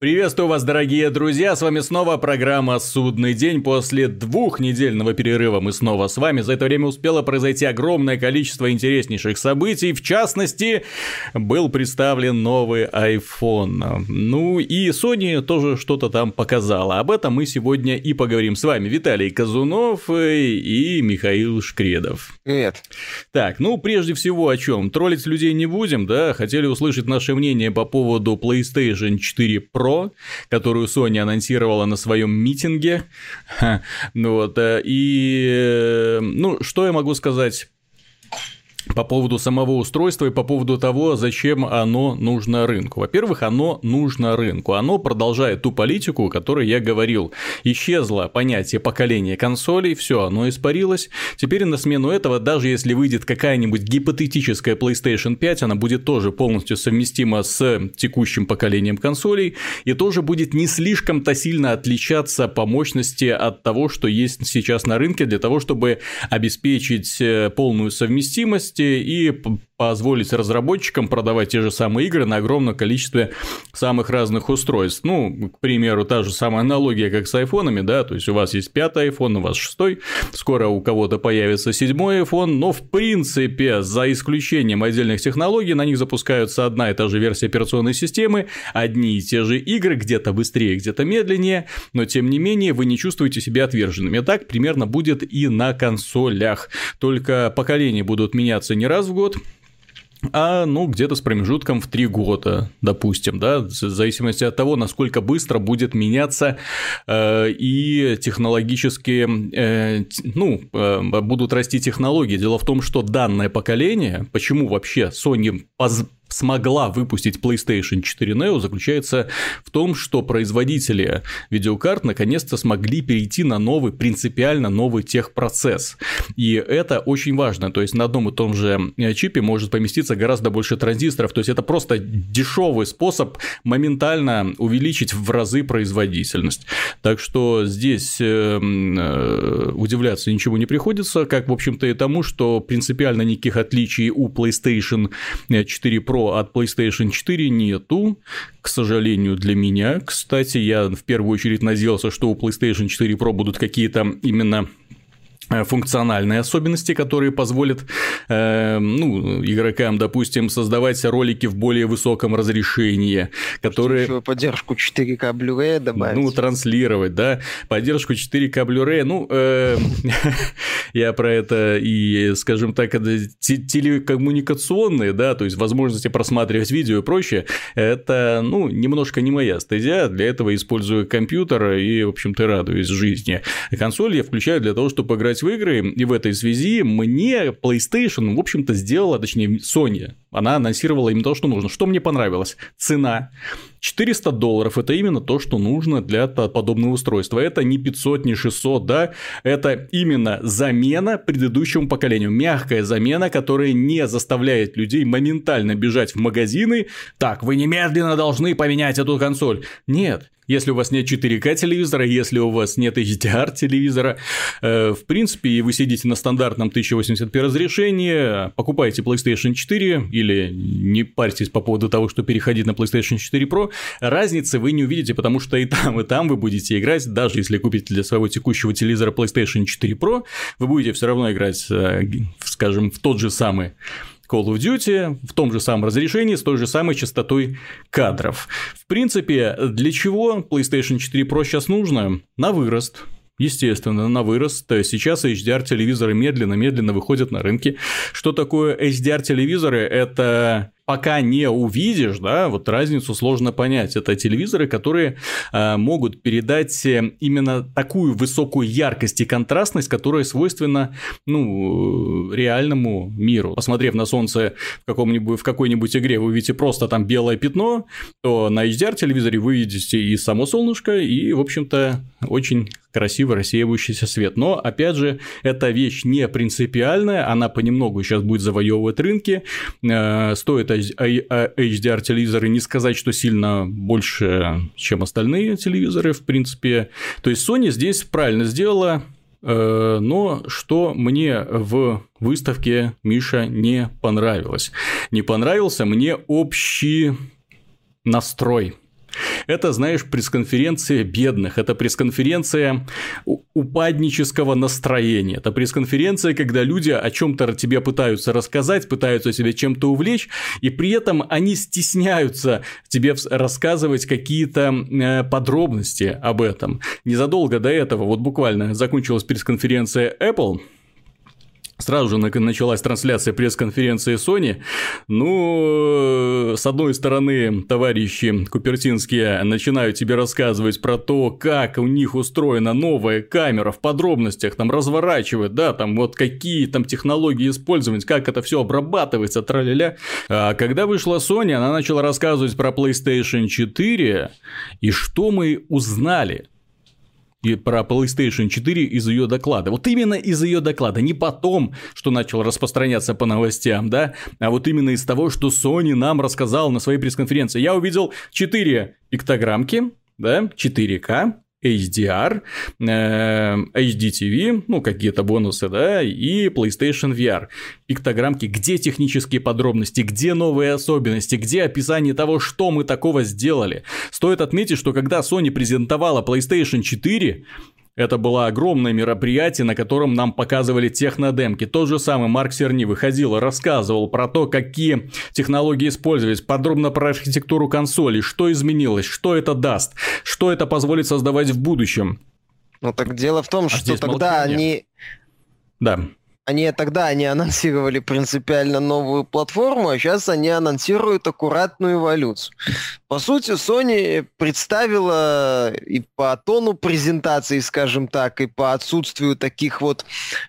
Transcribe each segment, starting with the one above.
Приветствую вас, дорогие друзья, с вами снова программа «Судный день». После двухнедельного перерыва мы снова с вами. За это время успело произойти огромное количество интереснейших событий. В частности, был представлен новый iPhone. Ну и Sony тоже что-то там показала. Об этом мы сегодня и поговорим с вами. Виталий Казунов и Михаил Шкредов. Привет. Так, ну прежде всего о чем? Троллить людей не будем, да? Хотели услышать наше мнение по поводу PlayStation 4 Pro Pro, которую Sony анонсировала на своем митинге. Ну вот, э, и, э, ну, что я могу сказать по поводу самого устройства и по поводу того, зачем оно нужно рынку. Во-первых, оно нужно рынку. Оно продолжает ту политику, о которой я говорил. Исчезло понятие поколения консолей, все, оно испарилось. Теперь на смену этого, даже если выйдет какая-нибудь гипотетическая PlayStation 5, она будет тоже полностью совместима с текущим поколением консолей и тоже будет не слишком-то сильно отличаться по мощности от того, что есть сейчас на рынке для того, чтобы обеспечить э, полную совместимость и позволить разработчикам продавать те же самые игры на огромном количестве самых разных устройств. Ну, к примеру, та же самая аналогия, как с айфонами, да, то есть у вас есть пятый iPhone, у вас шестой, скоро у кого-то появится седьмой iPhone, но в принципе, за исключением отдельных технологий, на них запускаются одна и та же версия операционной системы, одни и те же игры, где-то быстрее, где-то медленнее, но тем не менее вы не чувствуете себя отверженными. Так примерно будет и на консолях, только поколения будут меняться не раз в год, а ну где-то с промежутком в три года, допустим, да, в зависимости от того, насколько быстро будет меняться э, и технологические, э, ну, э, будут расти технологии. Дело в том, что данное поколение, почему вообще Sony поз смогла выпустить PlayStation 4 Neo заключается в том, что производители видеокарт наконец-то смогли перейти на новый, принципиально новый техпроцесс. И это очень важно. То есть на одном и том же э, чипе может поместиться гораздо больше транзисторов. То есть это просто дешевый способ моментально увеличить в разы производительность. Так что здесь э, э, удивляться ничего не приходится, как, в общем-то, и тому, что принципиально никаких отличий у PlayStation 4 Pro Pro от PlayStation 4 нету, к сожалению, для меня. Кстати, я в первую очередь надеялся, что у PlayStation 4 Pro будут какие-то именно функциональные особенности, которые позволят э, ну, игрокам, допустим, создавать ролики в более высоком разрешении, которые... Еще поддержку 4К Blu-ray добавить. Ну, транслировать, да, поддержку 4К Blu-ray, ну, э, я про это и, скажем так, телекоммуникационные, да, то есть возможности просматривать видео и прочее, это, ну, немножко не моя стезя, для этого использую компьютер и, в общем-то, радуюсь жизни. Консоль я включаю для того, чтобы играть играть в игры, и в этой связи мне PlayStation, в общем-то, сделала, точнее, Sony, она анонсировала именно то, что нужно. Что мне понравилось? Цена. 400 долларов – это именно то, что нужно для подобного устройства. Это не 500, не 600, да, это именно замена предыдущему поколению. Мягкая замена, которая не заставляет людей моментально бежать в магазины. Так, вы немедленно должны поменять эту консоль. Нет, если у вас нет 4К телевизора, если у вас нет HDR телевизора, э, в принципе, и вы сидите на стандартном 1080p разрешении, покупаете PlayStation 4 или не парьтесь по поводу того, что переходить на PlayStation 4 Pro, разницы вы не увидите, потому что и там, и там вы будете играть, даже если купите для своего текущего телевизора PlayStation 4 Pro, вы будете все равно играть, э, скажем, в тот же самый Call of Duty в том же самом разрешении, с той же самой частотой кадров. В принципе, для чего PlayStation 4 Pro сейчас нужно? На вырост. Естественно, на вырост. Сейчас HDR-телевизоры медленно-медленно выходят на рынки. Что такое HDR-телевизоры? Это пока не увидишь, да, вот разницу сложно понять. Это телевизоры, которые э, могут передать э, именно такую высокую яркость и контрастность, которая свойственна, ну, реальному миру. Посмотрев на солнце в, каком-нибудь, в какой-нибудь игре, вы видите просто там белое пятно, то на HDR-телевизоре вы видите и само солнышко, и, в общем-то, очень красиво рассеивающийся свет. Но, опять же, эта вещь не принципиальная, она понемногу сейчас будет завоевывать рынки, э, стоит HDR телевизоры не сказать, что сильно больше, чем остальные телевизоры, в принципе. То есть Sony здесь правильно сделала, э, но что мне в выставке Миша не понравилось? Не понравился мне общий настрой Это, знаешь, пресс-конференция бедных, это пресс-конференция упаднического настроения, это пресс-конференция, когда люди о чем-то тебе пытаются рассказать, пытаются себя чем-то увлечь, и при этом они стесняются тебе рассказывать какие-то э, подробности об этом. Незадолго до этого, вот буквально закончилась пресс-конференция Apple, Сразу же началась трансляция пресс-конференции Sony. Ну, с одной стороны, товарищи Купертинские начинают тебе рассказывать про то, как у них устроена новая камера в подробностях, там разворачивают, да, там вот какие там технологии использовать, как это все обрабатывается, траля-ля. А когда вышла Sony, она начала рассказывать про PlayStation 4, и что мы узнали? И про PlayStation 4 из ее доклада. Вот именно из ее доклада, не потом, что начал распространяться по новостям, да, а вот именно из того, что Sony нам рассказал на своей пресс-конференции. Я увидел 4 пиктограммки, да, 4К, HDR, э, HDTV, ну, какие-то бонусы, да, и PlayStation VR. Пиктограммки, где технические подробности, где новые особенности, где описание того, что мы такого сделали. Стоит отметить, что когда Sony презентовала PlayStation 4, это было огромное мероприятие, на котором нам показывали технодемки. Тот же самый Марк Серни выходил, рассказывал про то, какие технологии использовать, подробно про архитектуру консоли, что изменилось, что это даст, что это позволит создавать в будущем. Ну так дело в том, а что тогда молчание. они... Да. Они тогда они анонсировали принципиально новую платформу, а сейчас они анонсируют аккуратную эволюцию. По сути, Sony представила и по тону презентации, скажем так, и по отсутствию таких вот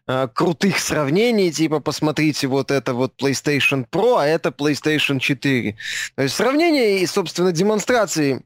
э, крутых сравнений, типа посмотрите, вот это вот PlayStation Pro, а это PlayStation 4. То есть сравнение и, собственно, демонстрации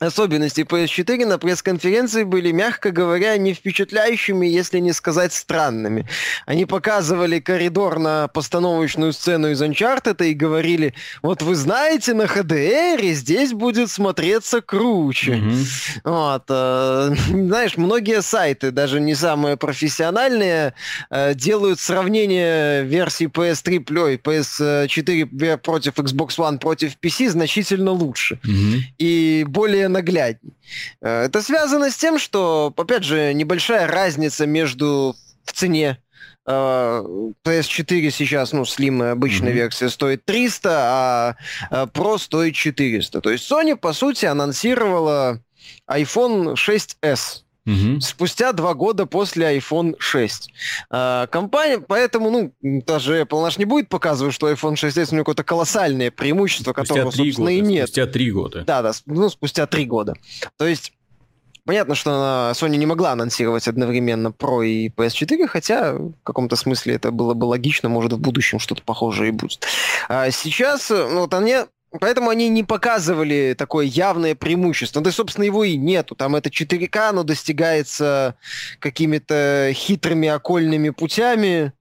особенности PS4 на пресс-конференции были, мягко говоря, не впечатляющими, если не сказать странными. Они показывали коридор на постановочную сцену из Uncharted и говорили, вот вы знаете, на HDR здесь будет смотреться круче. Mm-hmm. Вот, э, знаешь, многие сайты, даже не самые профессиональные, э, делают сравнение версии PS3, ой, PS4 против Xbox One против PC значительно лучше. Mm-hmm. И более наглядней. Э, это связано с тем, что, опять же, небольшая разница между в цене PS4 э, сейчас, ну, слимая обычная mm-hmm. версия стоит 300, а Pro стоит 400. То есть Sony, по сути, анонсировала iPhone 6s угу. спустя два года после iPhone 6. А, компания, поэтому, ну, даже Apple наш не будет показывать, что iPhone 6s у него какое-то колоссальное преимущество, спустя которого, собственно, года, и нет. Спустя три года. Да, да, ну, спустя три года. То есть Понятно, что Sony не могла анонсировать одновременно Pro и PS4, хотя в каком-то смысле это было бы логично, может, в будущем что-то похожее и будет. А сейчас, ну, вот они Поэтому они не показывали такое явное преимущество. Да, собственно, его и нету. Там это 4К, оно достигается какими-то хитрыми окольными путями.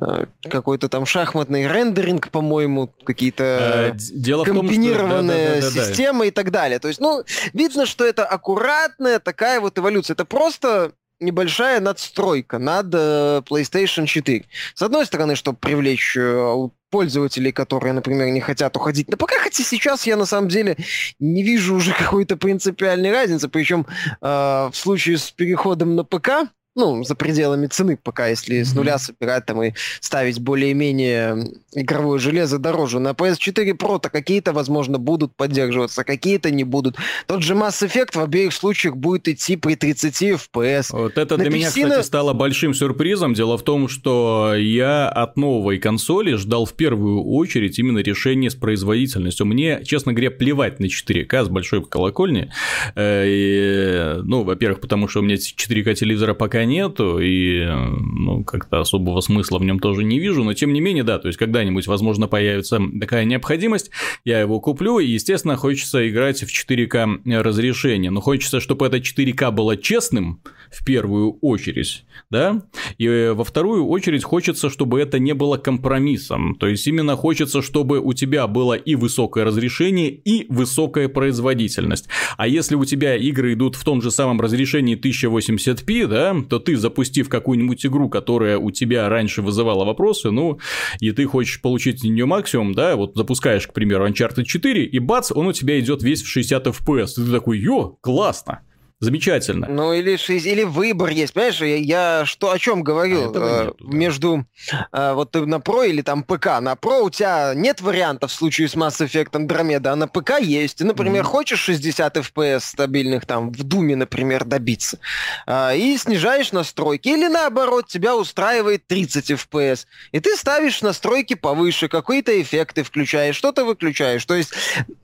Э, какой-то там шахматный рендеринг, по-моему, какие-то э, комбинированные том, что... да, да, да, системы и так далее. То есть, ну, видно, что это аккуратная такая вот эволюция. Это просто небольшая надстройка над э, PlayStation 4. С одной стороны, чтобы привлечь э, пользователей, которые, например, не хотят уходить на ПК, хотя сейчас я на самом деле не вижу уже какой-то принципиальной разницы, причем э, в случае с переходом на ПК ну, за пределами цены, пока если с нуля собирать там и ставить более-менее игровое железо дороже. На PS4 Pro-то какие-то, возможно, будут поддерживаться, какие-то не будут. Тот же Mass Effect в обеих случаях будет идти при 30 FPS. Вот это для меня, кстати, стало большим сюрпризом. Дело в том, что я от новой консоли ждал в первую очередь именно решение с производительностью. Мне, честно говоря, плевать на 4К с большой колокольни. Э, ну, во-первых, потому что у меня 4К телевизора пока нету, и ну, как-то особого смысла в нем тоже не вижу, но тем не менее, да, то есть когда-нибудь, возможно, появится такая необходимость, я его куплю, и, естественно, хочется играть в 4К разрешение, но хочется, чтобы это 4К было честным, в первую очередь, да, и во вторую очередь хочется, чтобы это не было компромиссом, то есть именно хочется, чтобы у тебя было и высокое разрешение, и высокая производительность, а если у тебя игры идут в том же самом разрешении 1080p, да, то ты, запустив какую-нибудь игру, которая у тебя раньше вызывала вопросы, ну, и ты хочешь получить с нее максимум, да, вот запускаешь, к примеру, Uncharted 4, и бац, он у тебя идет весь в 60 FPS. И ты такой, ё, классно. Замечательно. Ну, или, или выбор есть, понимаешь? Я, я что о чем говорю? А нету, да. Между а, вот ты на Pro или там ПК. На Pro у тебя нет вариантов в случае с Mass Effect Andromeda, а на ПК есть. Ты, например, mm-hmm. хочешь 60 FPS стабильных там в Думе, например, добиться, а, и снижаешь настройки. Или наоборот, тебя устраивает 30 FPS. И ты ставишь настройки повыше, какие-то эффекты включаешь, что-то выключаешь. То есть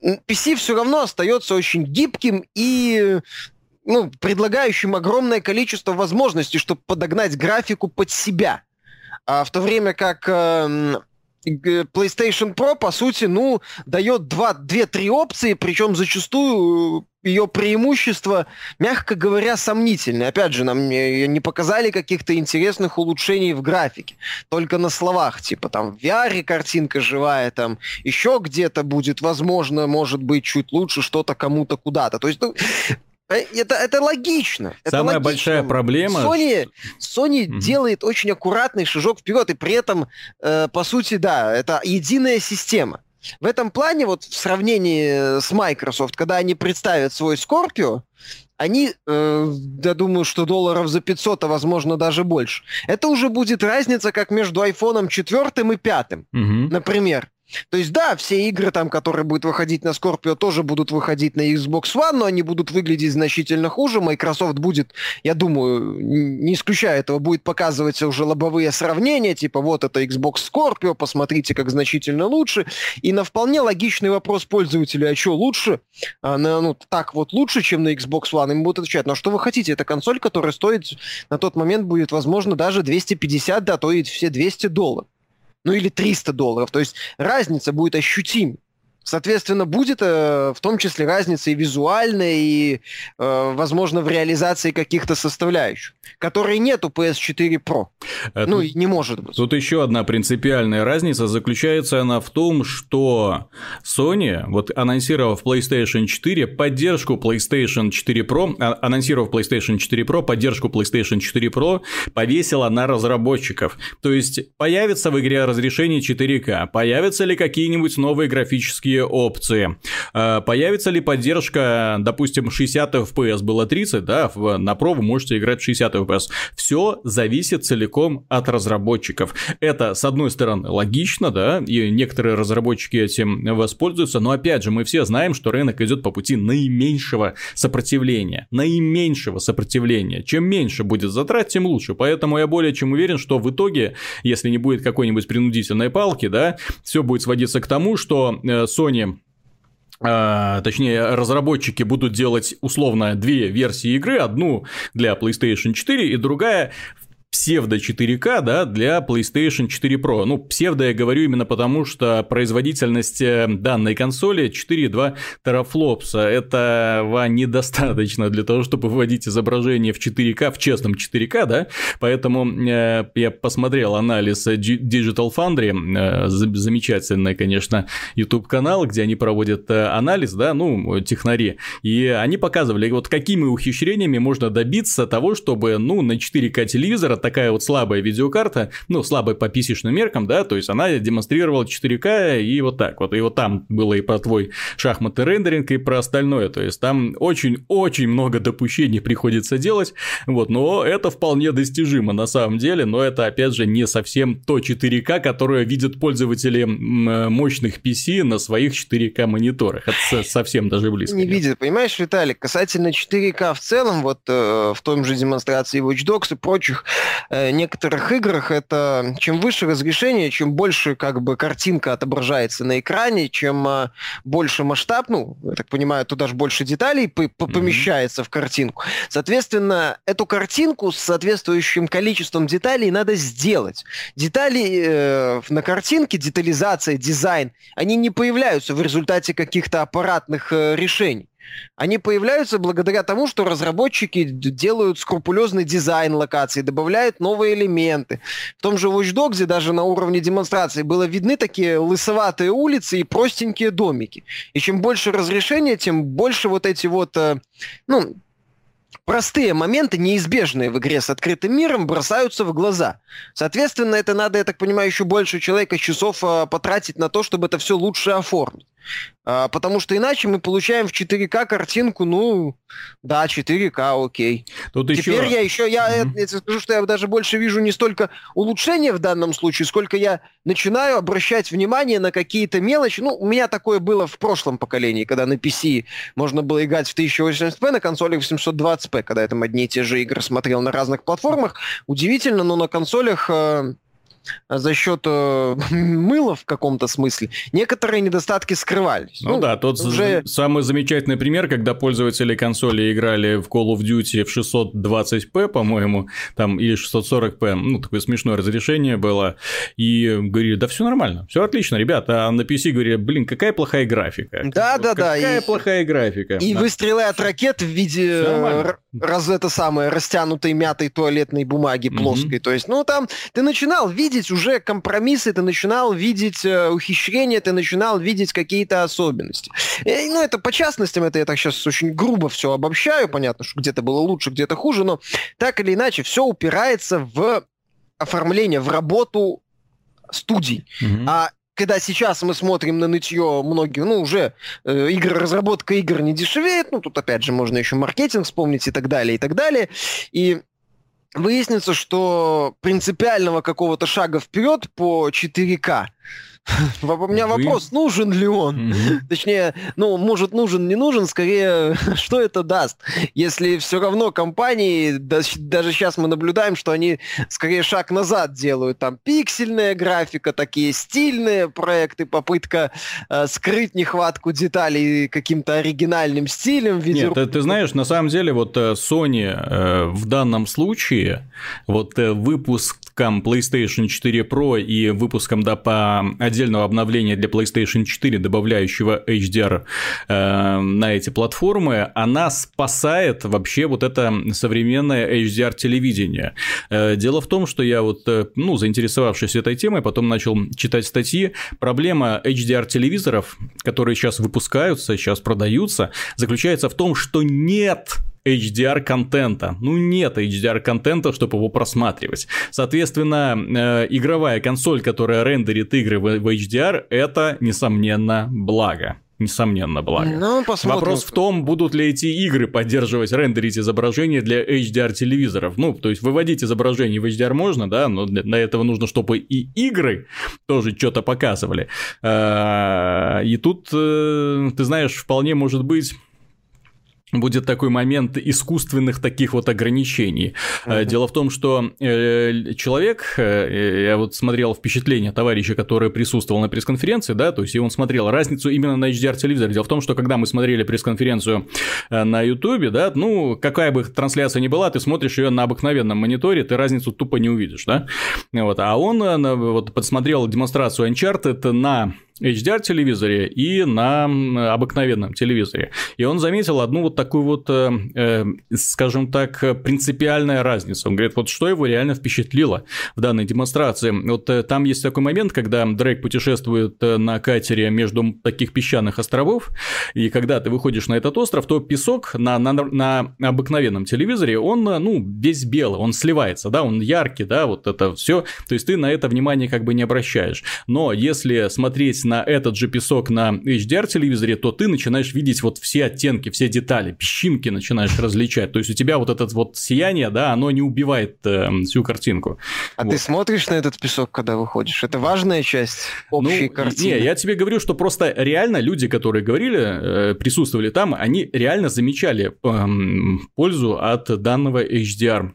PC все равно остается очень гибким и ну, предлагающим огромное количество возможностей, чтобы подогнать графику под себя. А в то время как э, PlayStation Pro, по сути, ну, дает 2-3 опции, причем зачастую ее преимущество, мягко говоря, сомнительное. Опять же, нам не показали каких-то интересных улучшений в графике. Только на словах, типа там в VR картинка живая, там еще где-то будет, возможно, может быть, чуть лучше что-то кому-то куда-то. То есть, ну, Э, это, это логично. Самая это большая проблема... Sony, Sony угу. делает очень аккуратный шажок вперед, и при этом, э, по сути, да, это единая система. В этом плане, вот в сравнении с Microsoft, когда они представят свой Scorpio, они, э, я думаю, что долларов за 500, а возможно даже больше. Это уже будет разница, как между iPhone 4 и 5, угу. например. То есть, да, все игры, там, которые будут выходить на Scorpio, тоже будут выходить на Xbox One, но они будут выглядеть значительно хуже. Microsoft будет, я думаю, не исключая этого, будет показывать уже лобовые сравнения, типа, вот это Xbox Scorpio, посмотрите, как значительно лучше. И на вполне логичный вопрос пользователя, а что лучше? А, на, ну, так вот лучше, чем на Xbox One, им будут отвечать, ну, а что вы хотите? Это консоль, которая стоит на тот момент будет, возможно, даже 250, да, то и все 200 долларов ну или 300 долларов. То есть разница будет ощутима. Соответственно, будет э, в том числе разница и визуальная, и, э, возможно, в реализации каких-то составляющих, которые нет у PS4 Pro. Это, ну, и не может быть. Тут еще одна принципиальная разница. Заключается она в том, что Sony, вот анонсировав PlayStation 4, поддержку PlayStation 4 Pro, а, анонсировав PlayStation 4 Pro, поддержку PlayStation 4 Pro, повесила на разработчиков. То есть, появится в игре разрешение 4К, появятся ли какие-нибудь новые графические другие опции. А, появится ли поддержка, допустим, 60 FPS было 30, да, на Pro вы можете играть в 60 FPS. Все зависит целиком от разработчиков. Это, с одной стороны, логично, да, и некоторые разработчики этим воспользуются, но опять же, мы все знаем, что рынок идет по пути наименьшего сопротивления. Наименьшего сопротивления. Чем меньше будет затрат, тем лучше. Поэтому я более чем уверен, что в итоге, если не будет какой-нибудь принудительной палки, да, все будет сводиться к тому, что э, Sony а, точнее, разработчики будут делать условно две версии игры, одну для PlayStation 4 и другая псевдо 4К, да, для PlayStation 4 Pro. Ну, псевдо я говорю именно потому, что производительность э, данной консоли 4,2 терафлопса. Этого недостаточно для того, чтобы выводить изображение в 4К, в честном 4К, да, поэтому э, я посмотрел анализ Digital Foundry, э, замечательный, конечно, YouTube-канал, где они проводят э, анализ, да, ну, технари, и они показывали, вот какими ухищрениями можно добиться того, чтобы, ну, на 4К телевизора такая вот слабая видеокарта, ну, слабая по pc меркам, да, то есть она демонстрировала 4К и вот так вот. И вот там было и про твой шахматный рендеринг, и про остальное. То есть там очень-очень много допущений приходится делать, вот, но это вполне достижимо на самом деле, но это, опять же, не совсем то 4К, которое видят пользователи мощных PC на своих 4К мониторах. Это совсем даже близко. Не видят, понимаешь, Виталик, касательно 4К в целом, вот э, в том же демонстрации Watch Dogs и прочих, некоторых играх это чем выше разрешение, чем больше как бы картинка отображается на экране, чем э, больше масштаб, ну, я так понимаю, туда же больше деталей помещается mm-hmm. в картинку. Соответственно, эту картинку с соответствующим количеством деталей надо сделать. Детали э, на картинке, детализация, дизайн, они не появляются в результате каких-то аппаратных э, решений. Они появляются благодаря тому, что разработчики делают скрупулезный дизайн локаций, добавляют новые элементы. В том же Watch Dogs даже на уровне демонстрации было видны такие лысоватые улицы и простенькие домики. И чем больше разрешения, тем больше вот эти вот, э, ну, простые моменты, неизбежные в игре с открытым миром, бросаются в глаза. Соответственно, это надо, я так понимаю, еще больше человека часов э, потратить на то, чтобы это все лучше оформить. А, потому что иначе мы получаем в 4К картинку, ну, да, 4К, окей. Тут Теперь еще... я еще, я, mm-hmm. я, скажу, что я даже больше вижу не столько улучшения в данном случае, сколько я начинаю обращать внимание на какие-то мелочи. Ну, у меня такое было в прошлом поколении, когда на PC можно было играть в 1080p, на консолях в 720p, когда я там одни и те же игры смотрел на разных платформах. Удивительно, но на консолях... Э, за счет э, мыла в каком-то смысле, некоторые недостатки скрывались. Ну, ну да, тот уже... самый замечательный пример, когда пользователи консоли играли в Call of Duty в 620p, по-моему, там или 640p, ну такое смешное разрешение было, и говорили, да все нормально, все отлично, ребята, а на PC говорили, блин, какая плохая графика. Да, да, да. Какая и... плохая графика. И да. выстрелы от ракет в виде раз это самое растянутой мятой туалетной бумаги плоской. Mm-hmm. То есть, ну там ты начинал видеть уже компромиссы, ты начинал видеть э, ухищрения, ты начинал видеть какие-то особенности. И, ну, это по частностям, это я так сейчас очень грубо все обобщаю, понятно, что где-то было лучше, где-то хуже, но так или иначе все упирается в оформление, в работу студий. Mm-hmm. А когда сейчас мы смотрим на нытье многие, ну, уже э, игры, разработка игр не дешевеет, ну, тут опять же можно еще маркетинг вспомнить и так далее, и так далее. И выяснится, что принципиального какого-то шага вперед по 4К у меня вопрос, нужен ли он? Точнее, ну, может, нужен, не нужен, скорее, что это даст? Если все равно компании, даже сейчас мы наблюдаем, что они скорее шаг назад делают. Там пиксельная графика, такие стильные проекты, попытка э, скрыть нехватку деталей каким-то оригинальным стилем. Нет, ты, ты знаешь, на самом деле, вот э, Sony э, в данном случае, вот э, выпуском PlayStation 4 Pro и выпуском да, по отдельного обновления для PlayStation 4, добавляющего HDR э, на эти платформы, она спасает вообще вот это современное HDR-телевидение. Э, дело в том, что я вот, э, ну, заинтересовавшись этой темой, потом начал читать статьи. Проблема HDR-телевизоров, которые сейчас выпускаются, сейчас продаются, заключается в том, что нет HDR-контента. Ну, нет HDR-контента, чтобы его просматривать. Соответственно, э, игровая консоль, которая рендерит игры в HDR, это, несомненно, благо несомненно, благо. Ну, посмотрим. Вопрос в том, будут ли эти игры поддерживать, рендерить изображение для HDR-телевизоров. Ну, то есть, выводить изображение в HDR можно, да, но для, для этого нужно, чтобы и игры тоже что-то показывали. А, и тут, э, ты знаешь, вполне может быть будет такой момент искусственных таких вот ограничений. Uh-huh. Дело в том, что э, человек, э, я вот смотрел впечатление товарища, который присутствовал на пресс-конференции, да, то есть и он смотрел разницу именно на HDR-телевизоре. Дело в том, что когда мы смотрели пресс-конференцию на YouTube, да, ну, какая бы трансляция ни была, ты смотришь ее на обыкновенном мониторе, ты разницу тупо не увидишь, да, вот, а он вот подсмотрел демонстрацию Uncharted на HDR-телевизоре и на обыкновенном телевизоре. И он заметил одну вот такую вот, э, э, скажем так, принципиальная разница. Он говорит, вот что его реально впечатлило в данной демонстрации. Вот э, там есть такой момент, когда Дрейк путешествует на катере между таких песчаных островов, и когда ты выходишь на этот остров, то песок на, на, на обыкновенном телевизоре, он, ну, весь белый, он сливается, да, он яркий, да, вот это все. То есть ты на это внимание как бы не обращаешь. Но если смотреть на этот же песок на HDR-телевизоре, то ты начинаешь видеть вот все оттенки, все детали, песчинки начинаешь различать. То есть у тебя вот это вот сияние, да, оно не убивает э, всю картинку. А вот. ты смотришь на этот песок, когда выходишь? Это важная часть общей ну, картины? Не, я тебе говорю, что просто реально люди, которые говорили, э, присутствовали там, они реально замечали э, пользу от данного HDR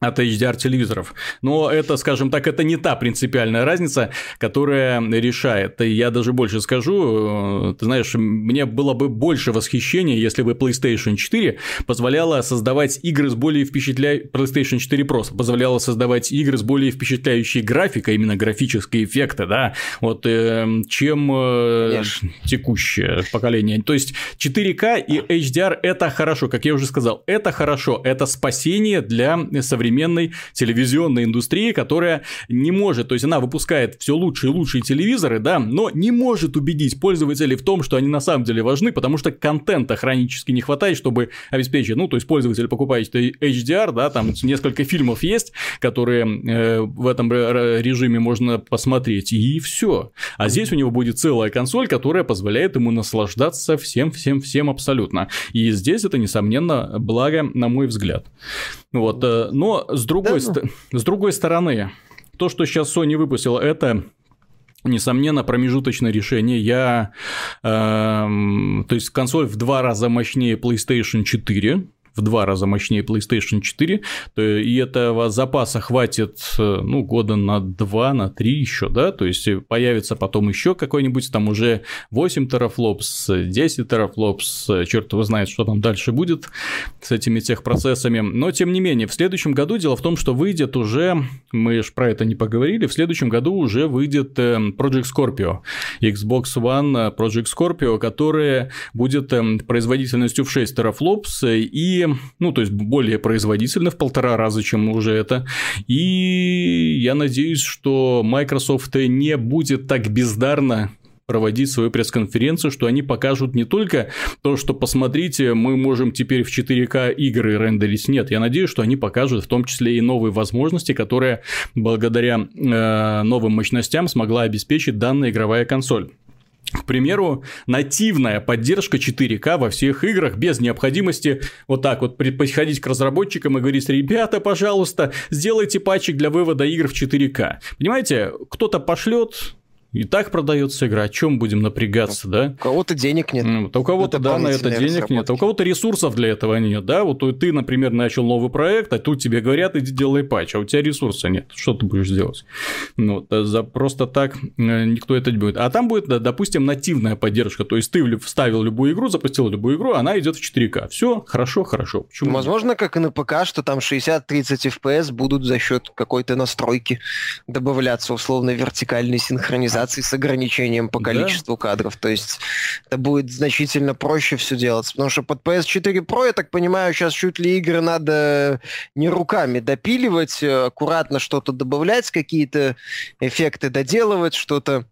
от HDR-телевизоров. Но это, скажем так, это не та принципиальная разница, которая решает. И я даже больше скажу, э, ты знаешь, мне было бы больше восхищения, если бы PlayStation 4 позволяла создавать игры с более впечатляющей... PlayStation 4 Pro позволяла создавать игры с более впечатляющей графикой, именно графические эффекты, да, вот, э, чем э, текущее поколение. То есть 4К и HDR – это хорошо, как я уже сказал, это хорошо, это спасение для современных современной телевизионной индустрии, которая не может, то есть она выпускает все лучшие и лучшие телевизоры, да, но не может убедить пользователей в том, что они на самом деле важны, потому что контента хронически не хватает, чтобы обеспечить, ну, то есть пользователь покупает HDR, да, там несколько фильмов есть, которые э, в этом режиме можно посмотреть, и все. А здесь у него будет целая консоль, которая позволяет ему наслаждаться всем-всем-всем абсолютно. И здесь это, несомненно, благо, на мой взгляд. Вот, э, но с другой, да, ну. с другой стороны, то, что сейчас Sony выпустила, это Несомненно, промежуточное решение. Я, э, то есть консоль в два раза мощнее PlayStation 4, в два раза мощнее PlayStation 4, то и этого запаса хватит, э, ну, года на два, на три еще, да, то есть появится потом еще какой-нибудь там уже 8 терафлопс, 10 терафлопс, черт его знает, что там дальше будет с этими техпроцессами, но тем не менее, в следующем году дело в том, что выйдет уже, мы же про это не поговорили, в следующем году уже выйдет э, Project Scorpio, Xbox One Project Scorpio, которая будет э, производительностью в 6 терафлопс и ну, то есть более производительно в полтора раза, чем уже это. И я надеюсь, что Microsoft не будет так бездарно проводить свою пресс-конференцию, что они покажут не только то, что посмотрите, мы можем теперь в 4К игры рендерить. Нет, я надеюсь, что они покажут в том числе и новые возможности, которые благодаря э, новым мощностям смогла обеспечить данная игровая консоль. К примеру, нативная поддержка 4К во всех играх без необходимости вот так вот подходить к разработчикам и говорить, ребята, пожалуйста, сделайте патчик для вывода игр в 4К. Понимаете, кто-то пошлет и так продается игра, о чем будем напрягаться, да? У кого-то денег нет. Ну, у кого-то, да, на это денег нет. А у кого-то ресурсов для этого нет, да? Вот ты, например, начал новый проект, а тут тебе говорят, иди делай патч, а у тебя ресурса нет. Что ты будешь делать? Ну, за просто так э, никто это не будет. А там будет, допустим, нативная поддержка. То есть ты вставил любую игру, запустил любую игру, она идет в 4К. Все, хорошо, хорошо. Почему? Возможно, как и на ПК, что там 60-30 FPS будут за счет какой-то настройки добавляться условно вертикальной синхронизации презентаций с ограничением по количеству да. кадров. То есть это будет значительно проще все делать. Потому что под PS4 Pro, я так понимаю, сейчас чуть ли игры надо не руками допиливать, э, аккуратно что-то добавлять, какие-то эффекты доделывать, что-то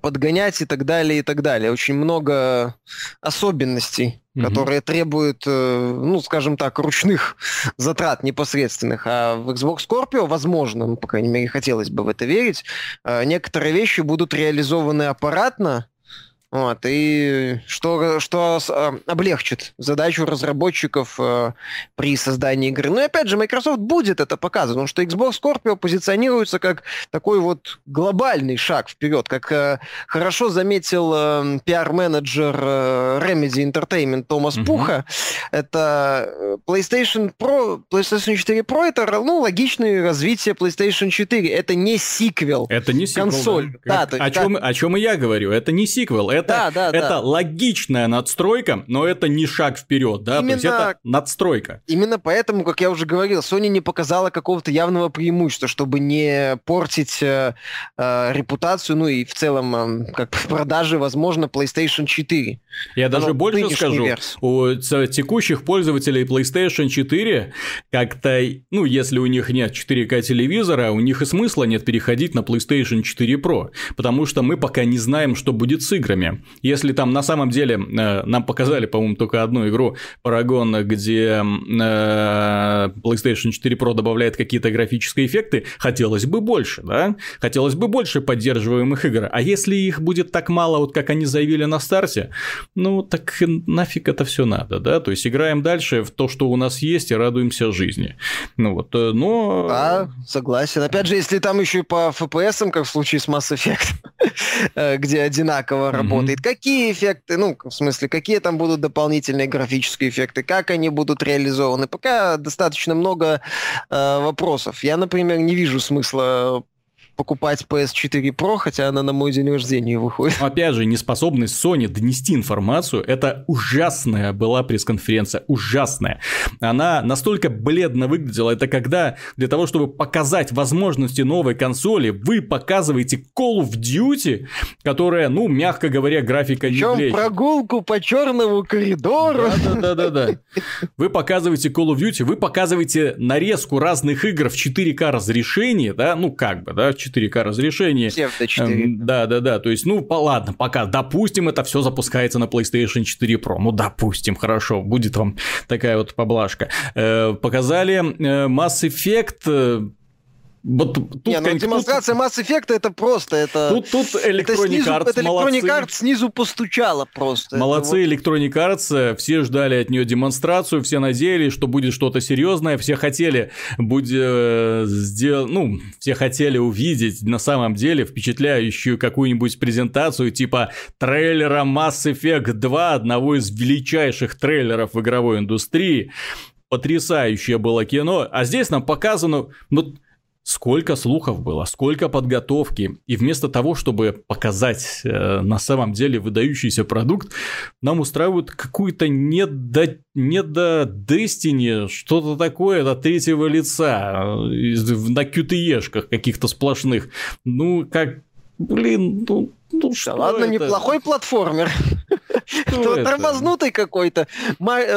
подгонять и так далее, и так далее. Очень много особенностей, mm-hmm. которые требуют, э, ну, скажем так, ручных затрат непосредственных. А в Xbox Scorpio, возможно, ну, по крайней мере, хотелось бы в это верить, э, некоторые вещи будут реализованы аппаратно, вот, и что, что э, облегчит задачу разработчиков э, при создании игры. Ну и опять же, Microsoft будет это показывать, потому что Xbox Scorpio позиционируется как такой вот глобальный шаг вперед, как э, хорошо заметил э, пиар-менеджер э, Remedy Entertainment Томас mm-hmm. Пуха. Это PlayStation Pro, PlayStation 4 Pro это ну, логичное развитие PlayStation 4. Это не сиквел. Это не сиквел. Консоль. Да. Да, о, чем, о чем и я говорю. Это не сиквел. Это, да, да, это да. логичная надстройка, но это не шаг вперед, да, именно, то есть это надстройка. Именно поэтому, как я уже говорил, Sony не показала какого-то явного преимущества, чтобы не портить э, э, репутацию, ну и в целом э, как в продаже, возможно, PlayStation 4. Я даже больше скажу, версию. у текущих пользователей PlayStation 4 как-то, ну, если у них нет 4К телевизора, у них и смысла нет переходить на PlayStation 4 Pro, потому что мы пока не знаем, что будет с играми играми. Если там на самом деле э, нам показали, по-моему, только одну игру Paragon, где э, PlayStation 4 Pro добавляет какие-то графические эффекты, хотелось бы больше, да? Хотелось бы больше поддерживаемых игр. А если их будет так мало, вот как они заявили на старте, ну так нафиг это все надо, да? То есть играем дальше в то, что у нас есть, и радуемся жизни. Ну вот, э, но... Да, согласен. Опять же, если там еще и по FPS, как в случае с Mass Effect, где одинаково работает, работает, какие эффекты, ну, в смысле, какие там будут дополнительные графические эффекты, как они будут реализованы. Пока достаточно много э, вопросов. Я, например, не вижу смысла покупать PS4 Pro, хотя она на мой день рождения выходит. Опять же, неспособность Sony донести информацию, это ужасная была пресс-конференция, ужасная. Она настолько бледно выглядела, это когда для того, чтобы показать возможности новой консоли, вы показываете Call of Duty, которая, ну, мягко говоря, графика Причем не прогулку по черному коридору. Да-да-да. Вы показываете Call of Duty, вы показываете нарезку разных игр в 4К разрешении, да, ну как бы, да, 4К разрешение. Да-да-да, то есть, ну, по, ладно, пока, допустим, это все запускается на PlayStation 4 Pro, ну, допустим, хорошо, будет вам такая вот поблажка. Э, показали э, Mass Effect, э, вот тут, не, ну, демонстрация тут... Mass Effect это просто это. Тут тут Electronic это снизу, Arts это Electronic Arts снизу постучала просто. Молодцы это Electronic Arts, все ждали от нее демонстрацию, все надеялись, что будет что-то серьезное, все хотели будь э, сдел... ну все хотели увидеть на самом деле впечатляющую какую-нибудь презентацию типа трейлера Mass Effect 2, одного из величайших трейлеров в игровой индустрии потрясающее было кино, а здесь нам показано, ну, Сколько слухов было, сколько подготовки. И вместо того, чтобы показать э, на самом деле выдающийся продукт, нам устраивают какую-то не до, не до Destiny, что-то такое до третьего лица, э, на QTE-шках каких-то сплошных. Ну, как, блин, ну, ну, что да ладно, это? неплохой платформер. Тормознутый какой-то.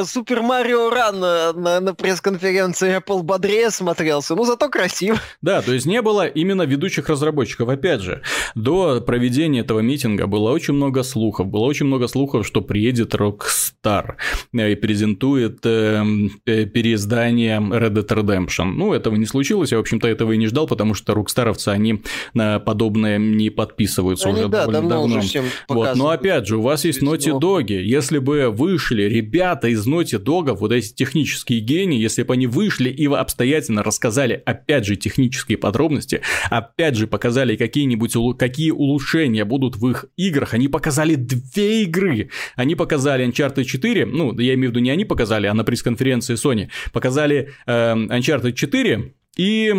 Супер Марио Ран на, на пресс-конференции Apple бодрее смотрелся, ну зато красиво. Да, то есть не было именно ведущих разработчиков. Опять же, до проведения этого митинга было очень много слухов. Было очень много слухов, что приедет Rockstar и презентует э, э, переиздание Red Dead Redemption. Ну, этого не случилось, я, в общем-то, этого и не ждал, потому что рокстаровцы, они на подобное не подписываются они, уже да, давно, давно уже всем вот. Но опять же, у вас есть Naughty Dog. Если бы вышли ребята из Naughty Dog, вот эти технические гении, если бы они вышли и обстоятельно рассказали, опять же, технические подробности, опять же, показали какие-нибудь, какие улучшения будут в их играх, они показали две игры. Они показали Uncharted 4, ну, я имею в виду не они показали, а на пресс-конференции Sony, показали э, Uncharted 4 и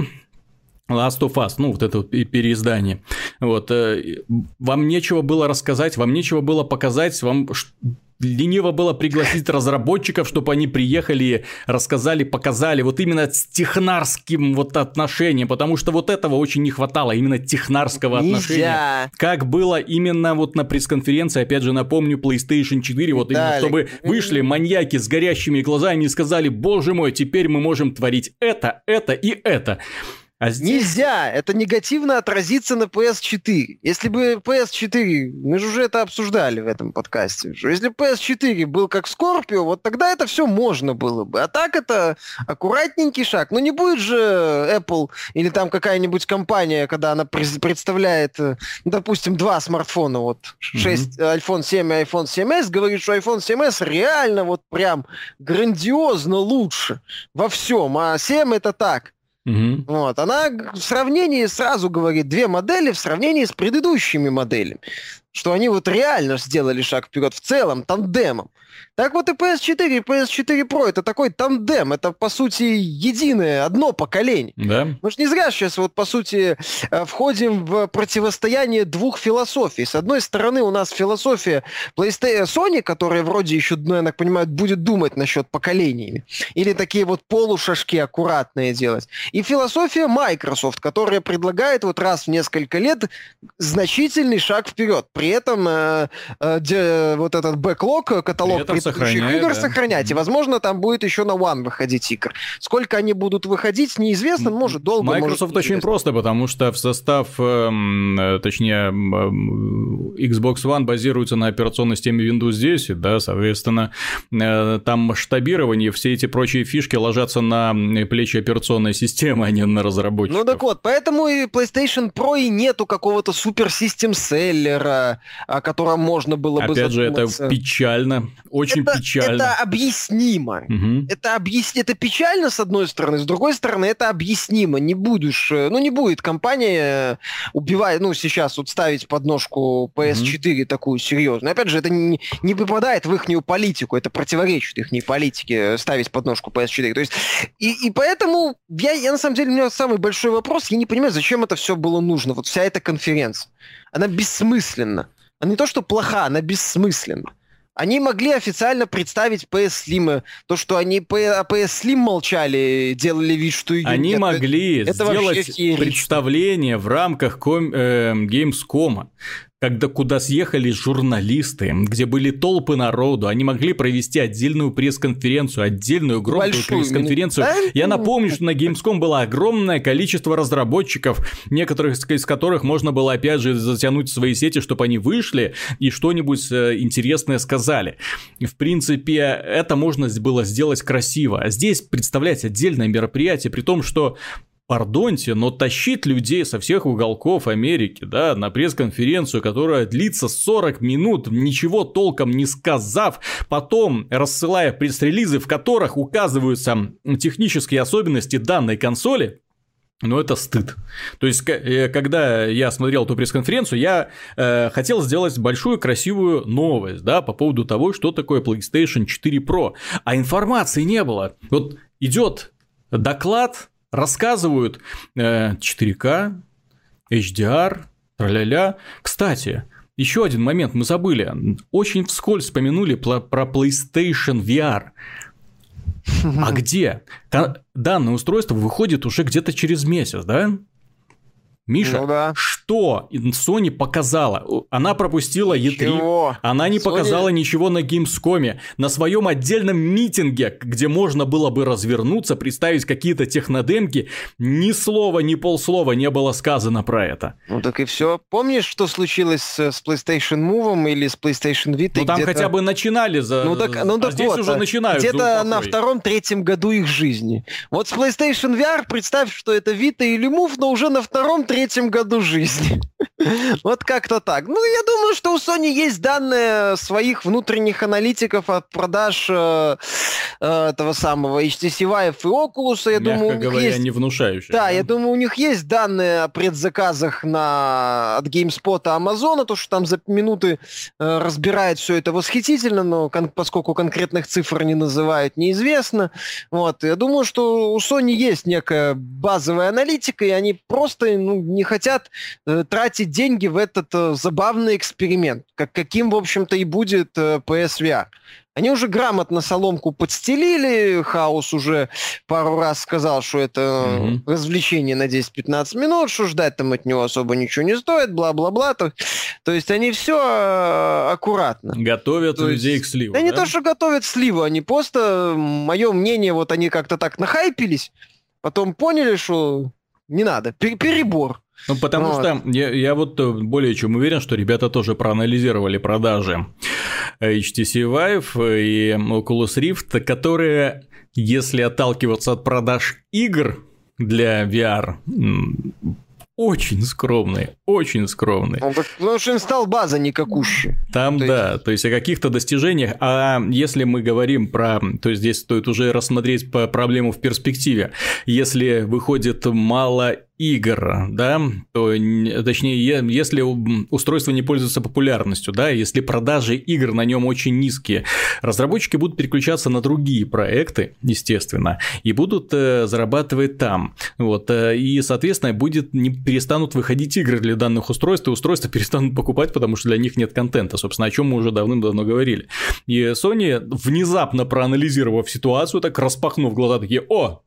Last of Us, ну, вот это вот переиздание. Вот, э, вам нечего было рассказать, вам нечего было показать, вам лениво было пригласить разработчиков, чтобы они приехали, рассказали, показали вот именно с технарским вот отношением, потому что вот этого очень не хватало, именно технарского Нельзя. отношения. Как было именно вот на пресс-конференции, опять же напомню, PlayStation 4, вот именно, чтобы вышли маньяки с горящими глазами и сказали, боже мой, теперь мы можем творить это, это и это. А здесь... Нельзя! Это негативно отразится на PS4. Если бы PS4... Мы же уже это обсуждали в этом подкасте. Что если PS4 был как Scorpio, вот тогда это все можно было бы. А так это аккуратненький шаг. Но ну, не будет же Apple или там какая-нибудь компания, когда она представляет, э, ну, допустим, два смартфона, вот 6, mm-hmm. iPhone 7 и iPhone 7s, говорит, что iPhone 7s реально вот прям грандиозно лучше во всем. А 7 это так Угу. Вот, она в сравнении сразу говорит две модели в сравнении с предыдущими моделями, что они вот реально сделали шаг вперед в целом тандемом. Так вот и PS4 и PS4 Pro это такой тандем, это по сути единое, одно поколение. Да. Мы же не зря сейчас вот по сути э, входим в противостояние двух философий. С одной стороны у нас философия PlayStation Sony, которая вроде еще, ну, я так понимаю, будет думать насчет поколениями. Или такие вот полушашки аккуратные делать. И философия Microsoft, которая предлагает вот раз в несколько лет значительный шаг вперед. При этом э, э, вот этот бэклог, каталог предыдущих игр да. сохранять. И, возможно, там будет еще на One выходить игр. Сколько они будут выходить, неизвестно, может, долго, Microsoft может, очень просто, потому что в состав, эм, э, точнее, Xbox One базируется на операционной системе Windows 10, да, соответственно, э, там масштабирование, все эти прочие фишки ложатся на плечи операционной системы, а не на разработчиков. Ну так вот, поэтому и PlayStation Pro и нету какого-то супер новое, о котором можно было Опять бы Опять же, это печально, очень это, печально. Это объяснимо. Угу. Это, объяс... это печально, с одной стороны, с другой стороны, это объяснимо. Не будешь, э, ну, не будет компания, э, убивая, ну, сейчас вот ставить подножку PS4 угу. такую серьезную. Опять же, это не, не попадает в их политику, это противоречит их политике ставить подножку PS4. То есть, и, и поэтому я, я, на самом деле, у меня самый большой вопрос, я не понимаю, зачем это все было нужно, вот вся эта конференция. Она бессмысленна. Она не то, что плоха, она бессмысленна. Они могли официально представить PS Slim. То, что они о PS Slim молчали, делали вид, что ее Они нет, могли это, сделать это представление в рамках ком, э, Gamescom когда куда съехали журналисты, где были толпы народу, они могли провести отдельную пресс-конференцию, отдельную громкую пресс-конференцию. Я напомню, что на Gamescom было огромное количество разработчиков, некоторых из которых можно было опять же затянуть в свои сети, чтобы они вышли и что-нибудь э, интересное сказали. В принципе, это можно было сделать красиво. А здесь представлять отдельное мероприятие, при том, что Пардоньте, но тащить людей со всех уголков Америки, да, на пресс-конференцию, которая длится 40 минут, ничего толком не сказав, потом рассылая пресс-релизы, в которых указываются технические особенности данной консоли, ну, это стыд. То есть, э, когда я смотрел эту пресс-конференцию, я э, хотел сделать большую красивую новость, да, по поводу того, что такое PlayStation 4 Pro. А информации не было. Вот идет доклад рассказывают 4К, э, HDR, тра-ля-ля. Кстати, еще один момент мы забыли. Очень вскользь вспомянули про PlayStation VR. А где? Данное устройство выходит уже где-то через месяц, да? Миша, ну, да. что Sony показала? Она пропустила E3, она не Sony... показала ничего на Gamescom, на своем отдельном митинге, где можно было бы развернуться, представить какие-то технодемки, ни слова, ни полслова не было сказано про это. Ну так и все. Помнишь, что случилось с PlayStation Move или с PlayStation Vita? Ну там хотя бы начинали за... Ну так, ну, так а здесь вот, уже начинают. Где-то на втором-третьем году их жизни. Вот с PlayStation VR представь, что это Vita или Move, но уже на втором-третьем третьем году жизни. Вот как-то так. Ну, я думаю, что у Sony есть данные своих внутренних аналитиков от продаж э, э, этого самого HTC Vive и Oculus. Я Мягко думаю, у говоря, есть... не внушающие. Да, да, я думаю, у них есть данные о предзаказах на... от GameSpot и Amazon, то, что там за минуты э, разбирает все это восхитительно, но кон... поскольку конкретных цифр не называют, неизвестно. Вот. Я думаю, что у Sony есть некая базовая аналитика, и они просто ну, не хотят э, тратить деньги в этот э, забавный эксперимент, как, каким, в общем-то, и будет э, PSVR. Они уже грамотно соломку подстелили, Хаус уже пару раз сказал, что это mm-hmm. развлечение на 10-15 минут, что ждать там от него особо ничего не стоит, бла-бла-бла. То, то есть они все э, аккуратно. Готовят то людей есть, к сливу. Да, да не то, что готовят сливу, они просто, мое мнение, вот они как-то так нахайпились, потом поняли, что не надо, перебор. Ну, потому вот. что я, я вот э, более чем уверен, что ребята тоже проанализировали продажи HTC Vive и Oculus Rift, которые, если отталкиваться от продаж игр для VR, очень скромные, очень скромные. Ну, потому что инсталл база никакущая. Там, то да, есть... то есть о каких-то достижениях, а если мы говорим про, то есть здесь стоит уже рассмотреть по проблему в перспективе, если выходит мало игр, да, то, точнее, если устройство не пользуется популярностью, да, если продажи игр на нем очень низкие, разработчики будут переключаться на другие проекты, естественно, и будут э, зарабатывать там, вот, э, и, соответственно, будет, не перестанут выходить игры для данных устройств, и устройства перестанут покупать, потому что для них нет контента, собственно, о чем мы уже давным-давно говорили. И Sony, внезапно проанализировав ситуацию, так распахнув глаза, такие, о,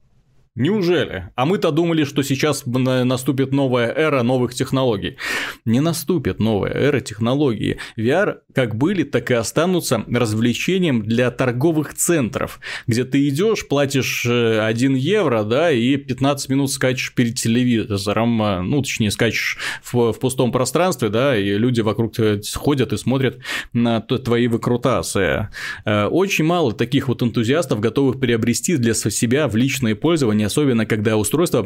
Неужели? А мы-то думали, что сейчас наступит новая эра новых технологий. Не наступит новая эра технологий. VR как были, так и останутся развлечением для торговых центров, где ты идешь, платишь 1 э, евро, да, и 15 минут скачешь перед телевизором, э, ну, точнее, скачешь в, в пустом пространстве, да, и люди вокруг ходят и смотрят на твои выкрутасы. Э, очень мало таких вот энтузиастов, готовых приобрести для себя в личное пользование особенно когда устройство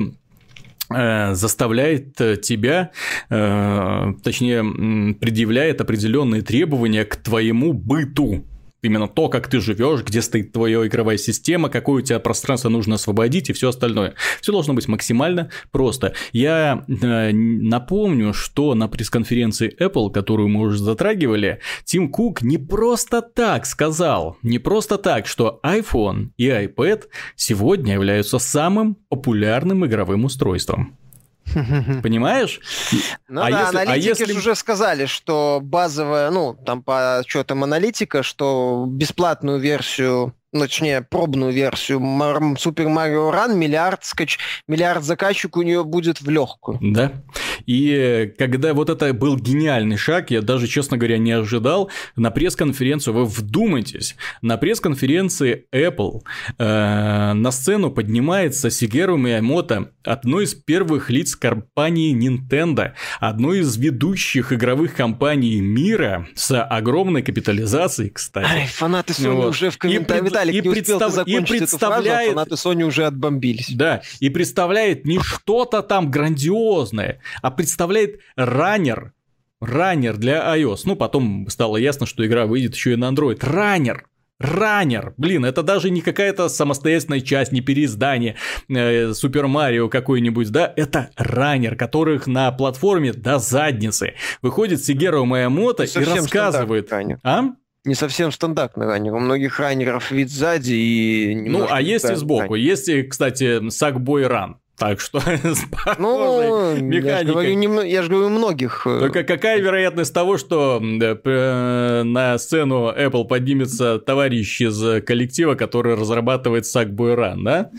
Э, заставляет э, тебя, э, точнее, предъявляет определенные требования к твоему быту именно то, как ты живешь, где стоит твоя игровая система, какое у тебя пространство нужно освободить и все остальное. Все должно быть максимально просто. Я э, напомню, что на пресс-конференции Apple, которую мы уже затрагивали, Тим Кук не просто так сказал, не просто так, что iPhone и iPad сегодня являются самым популярным игровым устройством. Понимаешь? Ну а да, если, а аналитики а если... уже сказали, что базовая, ну, там по отчетам аналитика, что бесплатную версию точнее, пробную версию Super Mario Run, миллиард, скач... миллиард заказчик у нее будет в легкую. Да. И когда вот это был гениальный шаг, я даже, честно говоря, не ожидал, на пресс-конференцию, вы вдумайтесь, на пресс-конференции Apple э, на сцену поднимается Сигеру Миямото, одной из первых лиц компании Nintendo, одной из ведущих игровых компаний мира с огромной капитализацией, кстати. Ай, фанаты Sony вот. уже в комментариях Виталик и не представ... успел и представляет... эту фразу, а фанаты Sony уже отбомбились. Да, и представляет не что-то там грандиозное, а представляет раннер, раннер для iOS. Ну, потом стало ясно, что игра выйдет еще и на Android. Раннер! Раннер, блин, это даже не какая-то самостоятельная часть, не переиздание Супер э, Марио какой-нибудь, да, это раннер, которых на платформе до задницы. Выходит Сигеру Маямото и рассказывает. А? Не совсем стандартный раннер. У многих раннеров вид сзади и... Ну, а есть и сбоку. Раннер. Есть, кстати, Сакбой Ран. Так что ну, механикой. Я же говорю, не, я же говорю многих. Э, Только какая вероятность того, что э, на сцену Apple поднимется товарищ из коллектива, который разрабатывает Sackboy Run, да?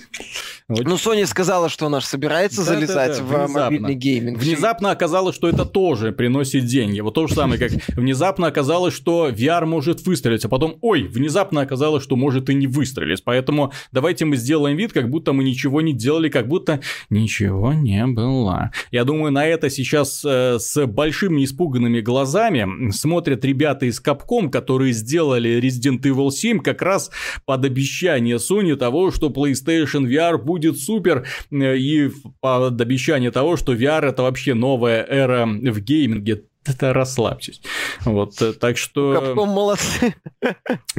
Ну, Sony сказала, что она собирается да, залезать да, да, в внезапно. мобильный гейминг. Внезапно оказалось, что это тоже приносит деньги. Вот то же самое, как внезапно оказалось, что VR может выстрелить, а потом, ой, внезапно оказалось, что может и не выстрелить. Поэтому давайте мы сделаем вид, как будто мы ничего не делали, как будто ничего не было. Я думаю, на это сейчас э, с большими испуганными глазами смотрят ребята из Capcom, которые сделали Resident Evil 7 как раз под обещание Sony того, что PlayStation VR будет супер, э, и под обещание того, что VR это вообще новая эра в гейминге это расслабьтесь. Вот, э, так что... Капком молодцы.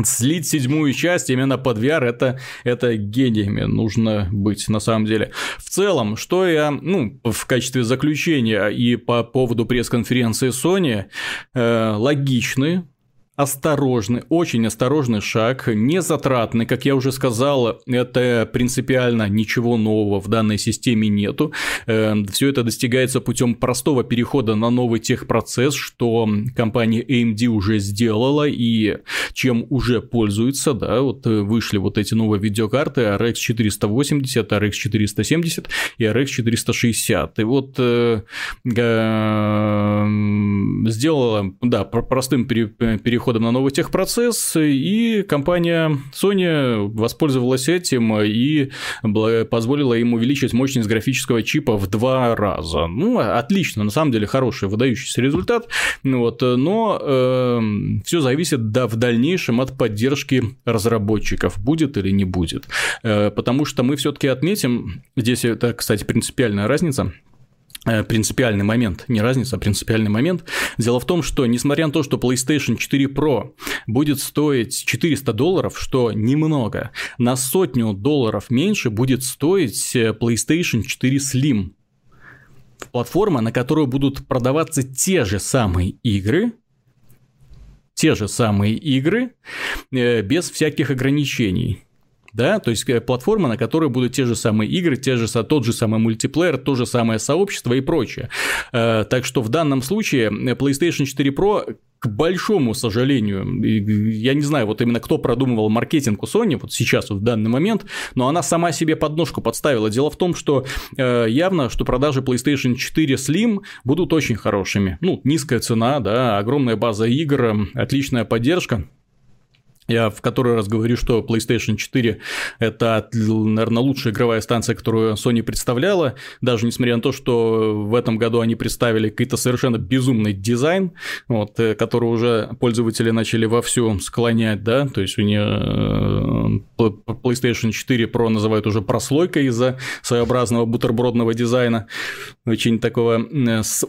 Слить седьмую часть именно под VR это, это гениями нужно быть на самом деле. В целом, что я, ну, в качестве заключения и по поводу пресс-конференции Sony, э, логичный осторожный, очень осторожный шаг, не затратный, как я уже сказал, это принципиально ничего нового в данной системе нету. Эм, Все это достигается путем простого перехода на новый техпроцесс, что компания AMD уже сделала и чем уже пользуется, да, вот вышли вот эти новые видеокарты RX 480, RX 470 и RX 460. И вот э, э, сделала, да, простым переходом переходом на новый техпроцесс, и компания Sony воспользовалась этим и позволила им увеличить мощность графического чипа в два раза. Ну, отлично, на самом деле хороший, выдающийся результат, вот, но э, все зависит да, в дальнейшем от поддержки разработчиков, будет или не будет. Э, потому что мы все-таки отметим, здесь это, кстати, принципиальная разница, принципиальный момент, не разница, а принципиальный момент. Дело в том, что несмотря на то, что PlayStation 4 Pro будет стоить 400 долларов, что немного, на сотню долларов меньше будет стоить э, PlayStation 4 Slim. Платформа, на которую будут продаваться те же самые игры, те же самые игры, э, без всяких ограничений да, то есть э, платформа, на которой будут те же самые игры, те же, тот же самый мультиплеер, то же самое сообщество и прочее. Э, так что в данном случае э, PlayStation 4 Pro к большому сожалению, я не знаю, вот именно кто продумывал маркетинг у Sony вот сейчас, в данный момент, но она сама себе подножку подставила. Дело в том, что явно, что продажи PlayStation 4 Slim будут очень хорошими. Ну, низкая цена, да, огромная база игр, отличная поддержка. Я в который раз говорю, что PlayStation 4 – это, наверное, лучшая игровая станция, которую Sony представляла, даже несмотря на то, что в этом году они представили какой-то совершенно безумный дизайн, вот, э, который уже пользователи начали вовсю склонять, да, то есть у нее э, PlayStation 4 Pro называют уже прослойкой из-за своеобразного бутербродного дизайна, очень такого,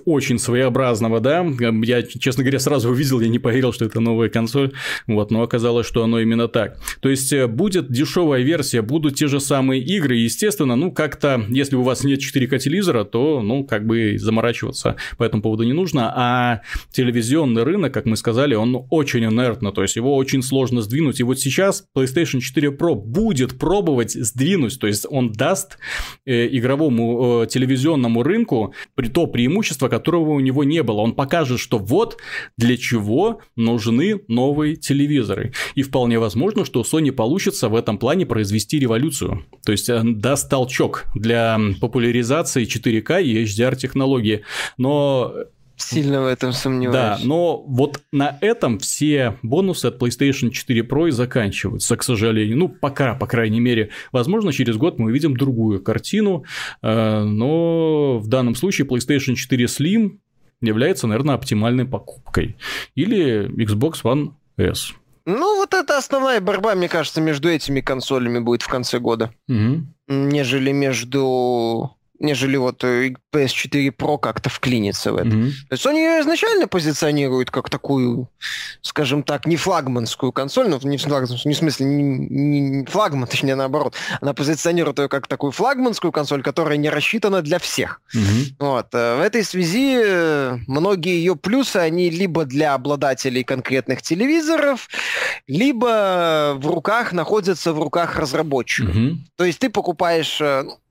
очень своеобразного, да, я, честно говоря, сразу увидел, я не поверил, что это новая консоль, вот, но оказалось, что оно именно так. То есть э, будет дешевая версия, будут те же самые игры, естественно, ну как-то, если у вас нет 4К телевизора, то, ну, как бы заморачиваться по этому поводу не нужно, а телевизионный рынок, как мы сказали, он очень инертно, то есть его очень сложно сдвинуть, и вот сейчас PlayStation 4 Pro будет пробовать сдвинуть, то есть он даст э, игровому э, телевизионному рынку при то преимущество, которого у него не было, он покажет, что вот для чего нужны новые телевизоры. Вполне возможно, что Sony получится в этом плане произвести революцию. То есть э, даст толчок для популяризации 4К и HDR технологии. Но Сильно в этом сомневаюсь. Да, но вот на этом все бонусы от PlayStation 4 Pro и заканчиваются, к сожалению. Ну, пока, по крайней мере. Возможно, через год мы увидим другую картину, э, но в данном случае PlayStation 4 Slim является, наверное, оптимальной покупкой. Или Xbox One S. Ну, вот это основная борьба, мне кажется, между этими консолями будет в конце года. Угу. Нежели между нежели вот э, PS4 Pro как-то вклинится в это. Mm-hmm. То есть Sony ее изначально позиционирует как такую, скажем так, не флагманскую консоль, ну, не, флагманскую, не в смысле не, не флагман, точнее наоборот. Она позиционирует ее как такую флагманскую консоль, которая не рассчитана для всех. Mm-hmm. Вот. Э, в этой связи э, многие ее плюсы, они либо для обладателей конкретных телевизоров, либо в руках находятся в руках разработчиков. Mm-hmm. То есть ты покупаешь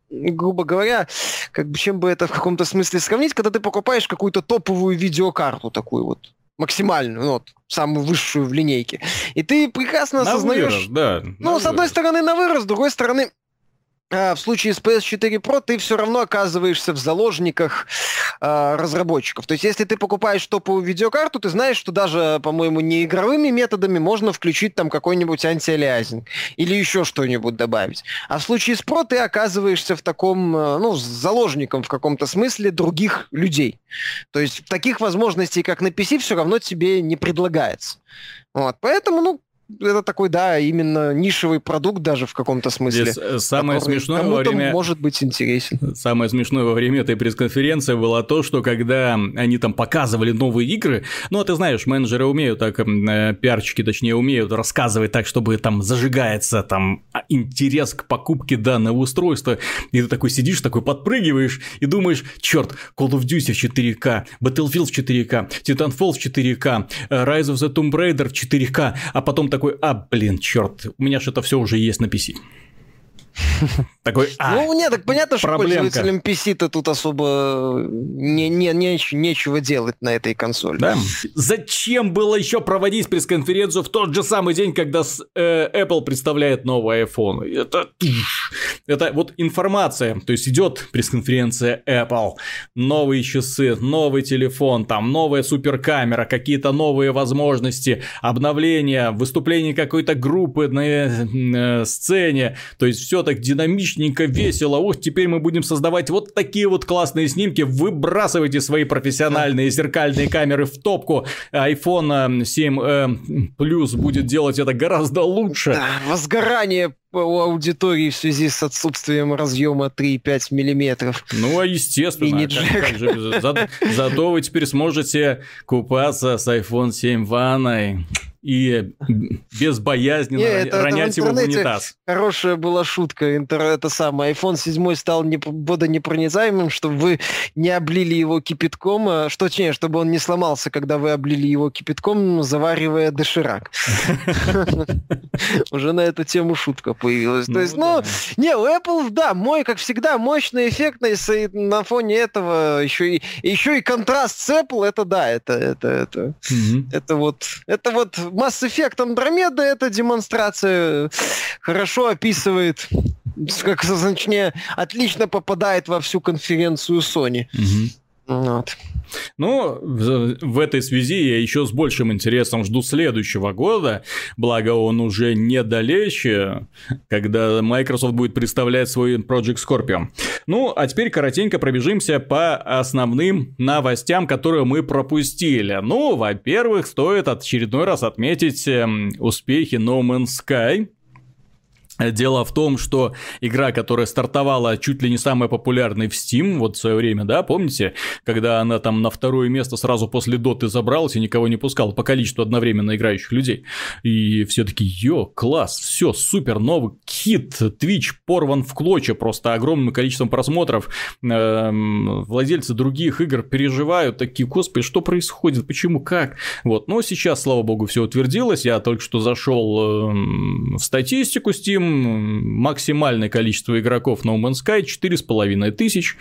грубо говоря, как бы чем бы это в каком-то смысле сравнить, когда ты покупаешь какую-то топовую видеокарту такую вот, максимальную, ну, вот, самую высшую в линейке. И ты прекрасно на осознаешь... Вырост, да. Ну, с одной стороны, на вырост, с другой стороны, в случае с PS4 Pro ты все равно оказываешься в заложниках э, разработчиков. То есть, если ты покупаешь топовую видеокарту, ты знаешь, что даже, по-моему, не игровыми методами можно включить там какой-нибудь антиалиазинг или еще что-нибудь добавить. А в случае с Pro ты оказываешься в таком, э, ну, заложником в каком-то смысле других людей. То есть, таких возможностей, как на PC, все равно тебе не предлагается. Вот, поэтому, ну, это такой, да, именно нишевый продукт даже в каком-то смысле. Здесь э, самое смешное во время... может быть интересен. Самое смешное во время этой пресс-конференции было то, что когда они там показывали новые игры, ну, а ты знаешь, менеджеры умеют так, э, пиарчики, точнее, умеют рассказывать так, чтобы там зажигается там интерес к покупке данного устройства, и ты такой сидишь, такой подпрыгиваешь и думаешь, черт, Call of Duty в 4К, Battlefield в 4К, Titanfall в 4К, э, Rise of the Tomb Raider в 4К, а потом так такой, а, блин, черт, у меня что-то все уже есть на PC. Такой, а, ну, нет, так понятно, что проблемка. пользователям PC-то тут особо не, не, не, нечего делать на этой консоли. Да. Зачем было еще проводить пресс-конференцию в тот же самый день, когда с, э, Apple представляет новый iPhone? Это, это вот информация, то есть идет пресс-конференция Apple, новые часы, новый телефон, там новая суперкамера, какие-то новые возможности, обновления, выступление какой-то группы на э, сцене, то есть все так динамичненько, весело. Ох, теперь мы будем создавать вот такие вот классные снимки. Выбрасывайте свои профессиональные зеркальные камеры в топку. iPhone 7 э, Plus будет делать это гораздо лучше. Возгорание у аудитории в связи с отсутствием разъема 3,5 миллиметров. Ну, а естественно. И не как, как За, зато вы теперь сможете купаться с iPhone 7 ванной и безбоязненно Не, это, ронять это в его в унитаз. Хорошая была шутка. Интер, это самое. iPhone 7 стал не, водонепроницаемым, чтобы вы не облили его кипятком, а, что точнее, чтобы он не сломался, когда вы облили его кипятком, заваривая доширак. Уже на эту тему шутка появилась. То ну есть, ну, не, у Apple, да, мой, как всегда, мощный, эффектный, на фоне этого еще и еще и контраст с Apple, это да, это это это это вот это вот Mass Effect Andromeda эта демонстрация хорошо описывает, как, точнее, отлично попадает во всю конференцию Sony. Угу. Вот. Ну, в, в этой связи я еще с большим интересом жду следующего года, благо он уже недалече, когда Microsoft будет представлять свой Project Scorpio. Ну, а теперь коротенько пробежимся по основным новостям, которые мы пропустили. Ну, во-первых, стоит очередной раз отметить эм, успехи No Man's Sky, Дело в том, что игра, которая стартовала чуть ли не самая популярной в Steam вот в свое время, да, помните, когда она там на второе место сразу после Доты забралась и никого не пускала по количеству одновременно играющих людей. И все таки ё, класс, все, супер, новый хит, Twitch порван в клочья просто огромным количеством просмотров. Эм, владельцы других игр переживают, такие, господи, что происходит, почему, как? Вот, но сейчас, слава богу, все утвердилось, я только что зашел эм, в статистику Steam, максимальное количество игроков No Man's Sky 4,5 тысяч.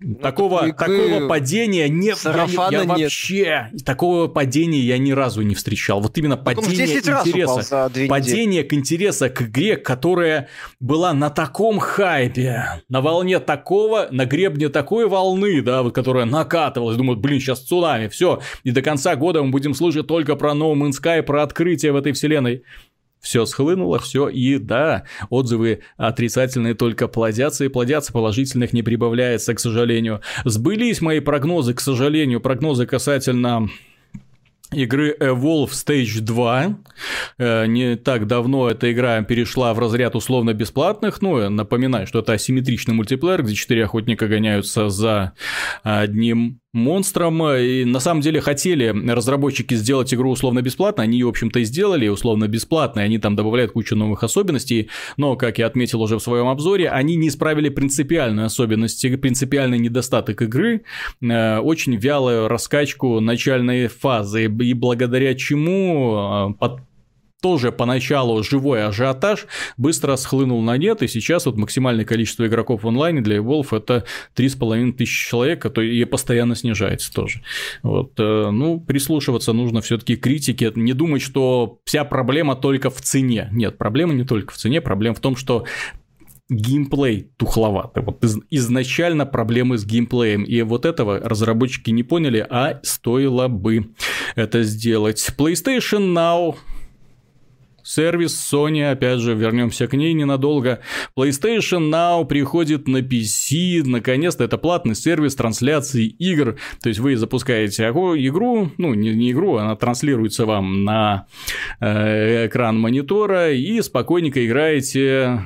Ну, такого, такого падения не, я, я нет. вообще такого падения я ни разу не встречал. Вот именно падение интереса, падение к интереса к игре, которая была на таком хайпе, на волне такого, на гребне такой волны, да, вот которая накатывалась, думают, блин, сейчас цунами, все, и до конца года мы будем слышать только про No Man's Sky, про открытие в этой вселенной все схлынуло, все, и да, отзывы отрицательные только плодятся и плодятся, положительных не прибавляется, к сожалению. Сбылись мои прогнозы, к сожалению, прогнозы касательно игры Evolve Stage 2. Э, не так давно эта игра перешла в разряд условно бесплатных. Ну, напоминаю, что это асимметричный мультиплеер, где четыре охотника гоняются за одним монстром. И на самом деле хотели разработчики сделать игру условно бесплатно, они ее, в общем-то, и сделали условно бесплатно, они там добавляют кучу новых особенностей, но, как я отметил уже в своем обзоре, они не исправили принципиальную особенность, принципиальный недостаток игры, э, очень вялую раскачку начальной фазы, и благодаря чему э, под тоже поначалу живой ажиотаж быстро схлынул на нет, и сейчас вот максимальное количество игроков в онлайне для Evolve это 3,5 тысячи человек, и постоянно снижается тоже. Вот, э, ну, прислушиваться нужно все таки к критике, не думать, что вся проблема только в цене. Нет, проблема не только в цене, проблема в том, что геймплей тухловатый. Вот из, изначально проблемы с геймплеем. И вот этого разработчики не поняли, а стоило бы это сделать. PlayStation Now сервис Sony, опять же, вернемся к ней ненадолго. PlayStation Now приходит на PC, наконец-то это платный сервис трансляции игр. То есть вы запускаете игру, ну не, не игру, она транслируется вам на э, экран монитора и спокойненько играете,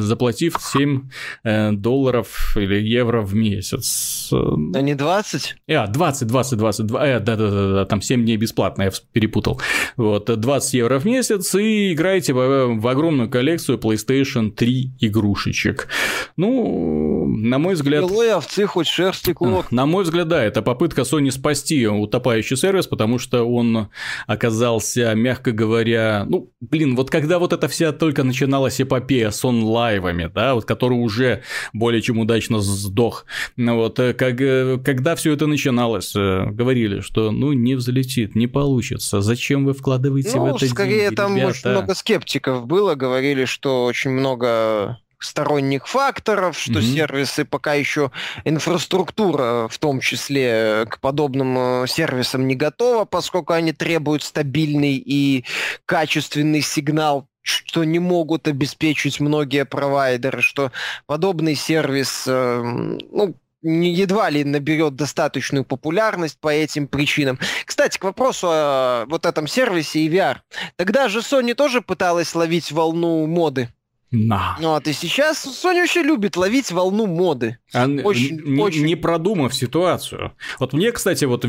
заплатив 7 э, долларов или евро в месяц. А не 20? А, 20, 20, 20, э, да, да, да, да, там 7 дней бесплатно, я перепутал. Вот, 20 евро в месяц месяц и играете в, в огромную коллекцию PlayStation 3 игрушечек. Ну, на мой взгляд... Белой овцы хоть шерсти клок. На мой взгляд, да, это попытка Sony спасти утопающий сервис, потому что он оказался, мягко говоря, ну, блин, вот когда вот эта вся только начиналась эпопея с онлайвами, да, вот который уже более чем удачно сдох, ну вот, э, как, э, когда все это начиналось, э, говорили, что, ну, не взлетит, не получится, зачем вы вкладываете ну, в это скорее там ребята... очень много скептиков было, говорили, что очень много сторонних факторов, что mm-hmm. сервисы пока еще инфраструктура, в том числе к подобным э, сервисам не готова, поскольку они требуют стабильный и качественный сигнал что не могут обеспечить многие провайдеры, что подобный сервис, э, ну, едва ли наберет достаточную популярность по этим причинам. Кстати, к вопросу о вот этом сервисе и VR. Тогда же Sony тоже пыталась ловить волну моды. На. Ну, а и сейчас Sony вообще любит ловить волну моды. А очень, не, очень... не продумав ситуацию. Вот мне, кстати, вот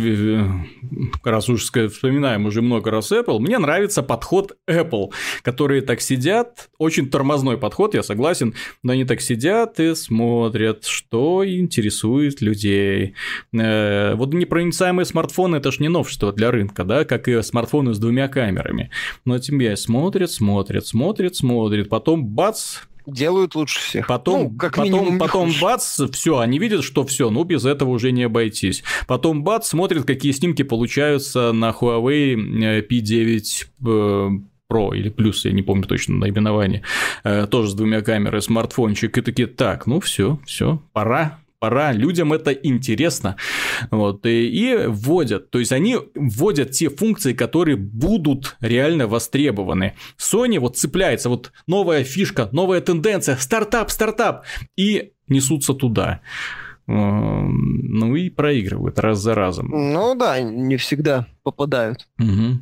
раз уж вспоминаем уже много раз Apple, мне нравится подход Apple, которые так сидят, очень тормозной подход, я согласен, но они так сидят и смотрят, что интересует людей. Э, вот непроницаемые смартфоны это ж не новшество для рынка, да, как и смартфоны с двумя камерами. Но тебе смотрят, смотрят, смотрят, смотрят, потом бац, делают лучше всех. Потом, ну, как потом, минимум, потом бац, все, они видят, что все, ну без этого уже не обойтись. Потом бац, смотрят, какие снимки получаются на Huawei э, P9 э, Pro или плюс, я не помню точно наименование, э, тоже с двумя камерами, смартфончик, и такие, так, ну все, все, пора, пора, людям это интересно. Вот, и, и вводят. То есть они вводят те функции, которые будут реально востребованы. Sony вот цепляется, вот новая фишка, новая тенденция, стартап, стартап, и несутся туда. Ну и проигрывают раз за разом. Ну да, не всегда попадают. Угу.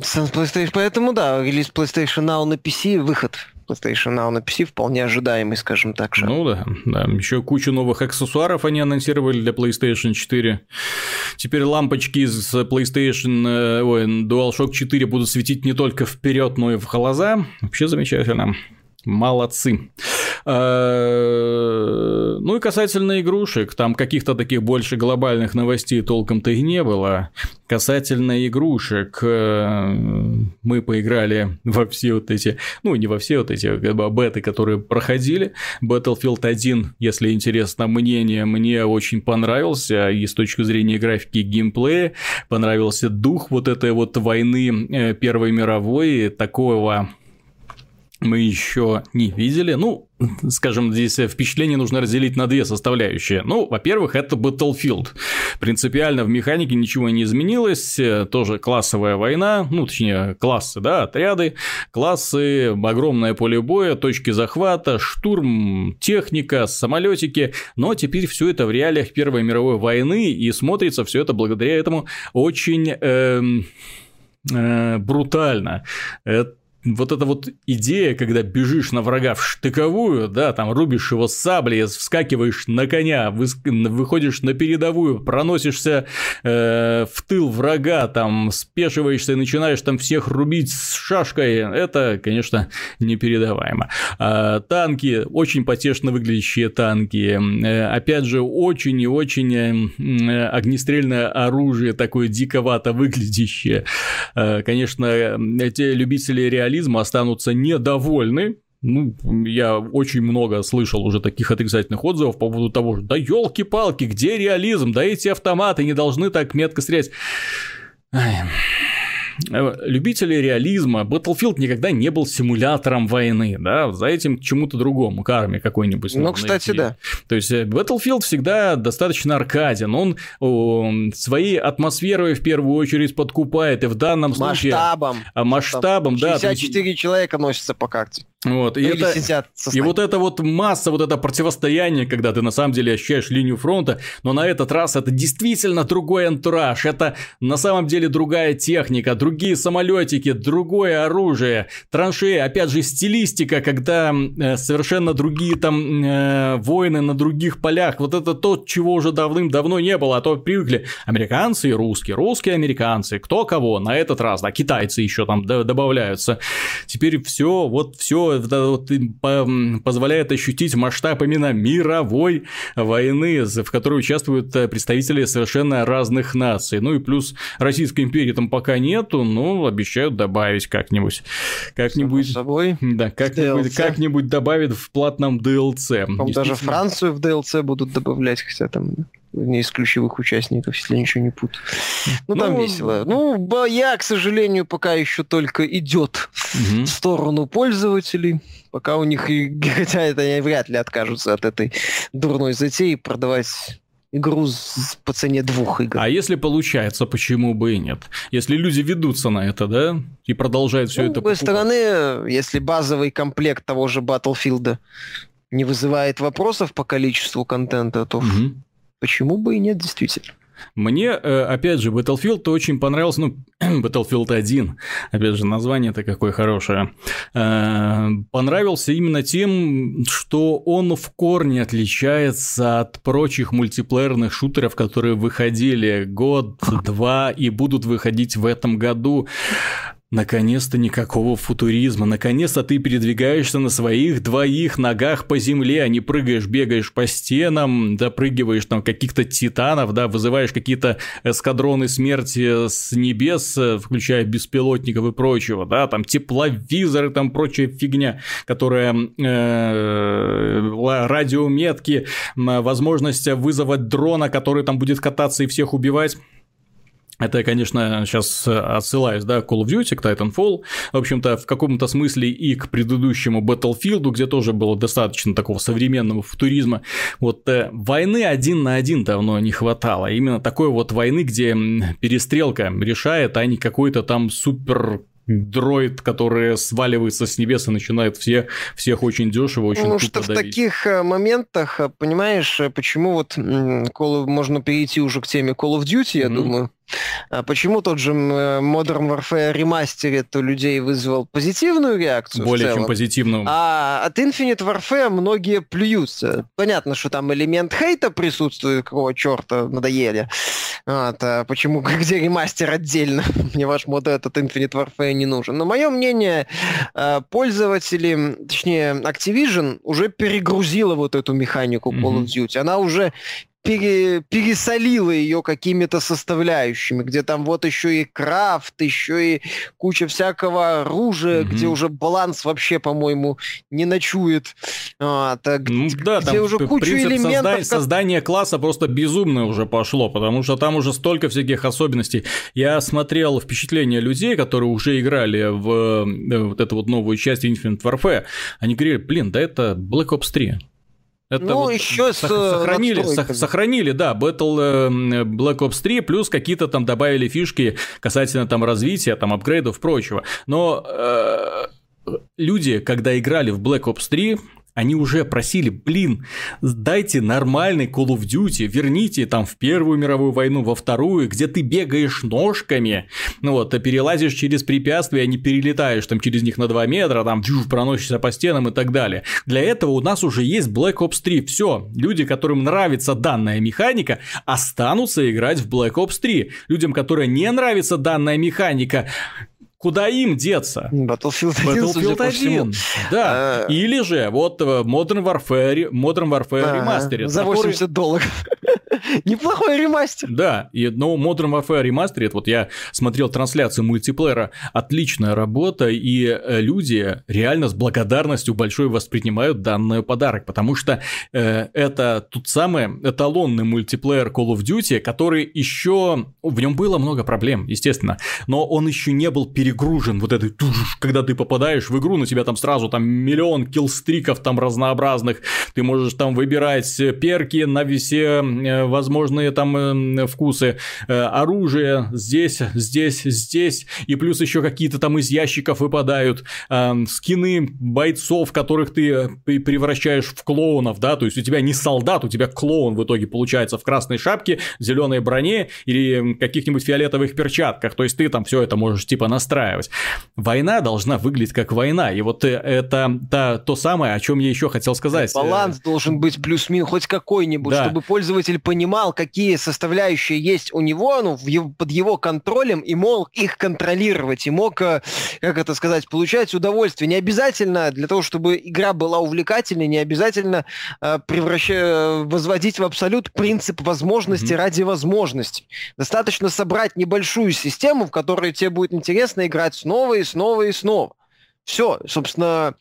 PlayStation, поэтому да, релиз PlayStation Now на PC, выход PlayStation Now на PC вполне ожидаемый, скажем так. Же. Ну да, да. Еще кучу новых аксессуаров они анонсировали для PlayStation 4. Теперь лампочки из PlayStation э, ой, DualShock 4 будут светить не только вперед, но и в глаза. Вообще замечательно. Молодцы. Э, ну и касательно игрушек, там каких-то таких больше глобальных новостей толком-то и не было. Касательно игрушек, э, мы поиграли во все вот эти, ну не во все вот эти беты, которые проходили. Battlefield 1, если интересно мнение, мне очень понравился и с точки зрения графики и геймплея. Понравился дух вот этой вот войны э, Первой мировой, такого мы еще не видели. Ну, скажем, здесь впечатление нужно разделить на две составляющие. Ну, во-первых, это Battlefield. Принципиально в механике ничего не изменилось. Тоже классовая война, ну, точнее, классы, да, отряды, классы, огромное поле боя, точки захвата, штурм, техника, самолетики. Но теперь все это в реалиях Первой мировой войны, и смотрится все это благодаря этому очень э, э, брутально. Это вот эта вот идея, когда бежишь на врага в штыковую, да, там рубишь его саблей, вскакиваешь на коня, выходишь на передовую, проносишься э, в тыл врага, там спешиваешься и начинаешь там всех рубить с шашкой, это, конечно, непередаваемо. А, танки, очень потешно выглядящие танки, э, опять же, очень и очень э, огнестрельное оружие, такое диковато выглядящее. Э, конечно, эти любители реально реализма останутся недовольны, ну, я очень много слышал уже таких отрицательных отзывов по поводу того, что да елки-палки, где реализм, да эти автоматы не должны так метко стрелять. Ай. Э, любители реализма, Battlefield никогда не был симулятором войны, да, за этим к чему-то другому, к армии какой-нибудь. Ну, кстати, да. То есть э, Battlefield всегда достаточно аркаден, он о, своей атмосферой в первую очередь подкупает, и в данном случае... Масштабом. А, масштабом, да. 64 человека носятся по карте. Вот, и, это, и вот эта вот масса, вот это противостояние, когда ты на самом деле ощущаешь линию фронта, но на этот раз это действительно другой антураж, это на самом деле другая техника, другие самолетики, другое оружие, траншеи, опять же стилистика, когда э, совершенно другие там э, воины на других полях, вот это то, чего уже давным-давно не было, а то привыкли американцы и русские, русские американцы, кто кого, на этот раз, да, китайцы еще там добавляются, теперь все, вот все вот, позволяет ощутить масштаб именно мировой войны, в которой участвуют э, представители совершенно разных наций. Ну и плюс Российской империи там пока нету, но обещают добавить как-нибудь. Как-нибудь. Собой. Да, как-нибудь, как-нибудь добавят в платном DLC. Даже Францию в DLC будут добавлять, хотя там не из ключевых участников, если я ничего не путаю. Ну, там ну, весело. Ну, боя, к сожалению, пока еще только идет угу. в сторону пользователей. Пока у них, хотя это они вряд ли откажутся от этой дурной затеи, продавать игру по цене двух игр. А если получается, почему бы и нет? Если люди ведутся на это, да, и продолжают все ну, это С другой стороны, если базовый комплект того же Battlefield не вызывает вопросов по количеству контента, то угу. Почему бы и нет, действительно? Мне, э, опять же, Battlefield очень понравился, ну, Battlefield 1, опять же, название-то какое хорошее, э, понравился именно тем, что он в корне отличается от прочих мультиплеерных шутеров, которые выходили год, два и будут выходить в этом году. Наконец-то никакого футуризма, наконец-то ты передвигаешься на своих двоих ногах по земле, а не прыгаешь, бегаешь по стенам, допрыгиваешь там каких-то титанов, да, вызываешь какие-то эскадроны смерти с небес, включая беспилотников и прочего, да, там тепловизоры, там прочая фигня, которая э, радиометки, возможность вызывать дрона, который там будет кататься и всех убивать. Это, конечно, сейчас отсылаюсь, да, к Call of Duty, к Titanfall, в общем-то, в каком-то смысле и к предыдущему Battlefield, где тоже было достаточно такого современного футуризма. Вот э, войны один на один давно не хватало. Именно такой вот войны, где перестрелка решает, а не какой-то там супер дроид, который сваливается с небес и начинает все, всех очень дешево, очень Ну, что в таких э, моментах, э, понимаешь, почему вот Call, можно перейти уже к теме Call of Duty, я mm-hmm. думаю, почему тот же Modern Warfare Remastered у людей вызвал позитивную реакцию? Более чем позитивную. А от Infinite Warfare многие плюются. Понятно, что там элемент хейта присутствует, какого черта надоели. Вот, а почему, где ремастер отдельно? Мне ваш мод этот Infinite Warfare не нужен. Но мое мнение, а, пользователи, точнее, Activision уже перегрузила вот эту механику Call of Duty. Она уже пере, пересолила ее какими-то составляющими, где там вот еще и крафт, еще и куча всякого оружия, mm-hmm. где уже баланс вообще, по-моему, не ночует. А, так, ну, да, где там уже куча элементов. Созда... Как... Создание класса просто безумное уже пошло, потому что там уже столько всяких особенностей. Я смотрел впечатления людей, которые уже играли в э, вот эту вот новую часть Infinite Warfare. Они говорили, блин, да это Black Ops 3. Это ну, вот еще с э, сохранили, сохранили, да, Battle э, Black Ops 3, плюс какие-то там добавили фишки касательно там развития, там апгрейдов, прочего. Но э, люди, когда играли в Black Ops 3, они уже просили, блин, дайте нормальный Call of Duty, верните там в Первую мировую войну, во Вторую, где ты бегаешь ножками, ну вот, ты перелазишь через препятствия, а не перелетаешь там через них на 2 метра, там фью, проносишься по стенам и так далее. Для этого у нас уже есть Black Ops 3. Все, люди, которым нравится данная механика, останутся играть в Black Ops 3. Людям, которым не нравится данная механика, Куда им деться? Battlefield 1, Battlefield 1. Да. А... Или же вот э, Modern Warfare, Modern Warfare а, Remastered. За 80 который... долларов. Неплохой ремастер. Да, и, но Modern Warfare Remastered, вот я смотрел трансляцию мультиплеера, отличная работа, и э, люди реально с благодарностью большой воспринимают данный подарок, потому что э, это тот самый эталонный мультиплеер Call of Duty, который еще... В нем было много проблем, естественно, но он еще не был перегружен вот этой, когда ты попадаешь в игру, на тебя там сразу там миллион киллстриков там разнообразных, ты можешь там выбирать перки на все э, возможные там э, вкусы, э, оружие здесь, здесь, здесь, и плюс еще какие-то там из ящиков выпадают скины бойцов, которых ты превращаешь в клоунов, да, то есть у тебя не солдат, у тебя клоун в итоге получается в красной шапке, зеленой броне или каких-нибудь фиолетовых перчатках, то есть ты там все это можешь типа настраивать. Война должна выглядеть как война. И вот э, это та, то самое, о чем я еще хотел сказать. Баланс должен быть плюс-минус хоть какой-нибудь, да. чтобы пользователь понимал, какие составляющие есть у него, ну, в его, под его контролем, и мог их контролировать, и мог, э, как это сказать, получать удовольствие. Не обязательно для того, чтобы игра была увлекательной, не обязательно э, превращать, возводить в абсолют принцип возможности mm-hmm. ради возможностей. Достаточно собрать небольшую систему, в которой тебе будет интересно играть снова и снова и снова. Все, собственно,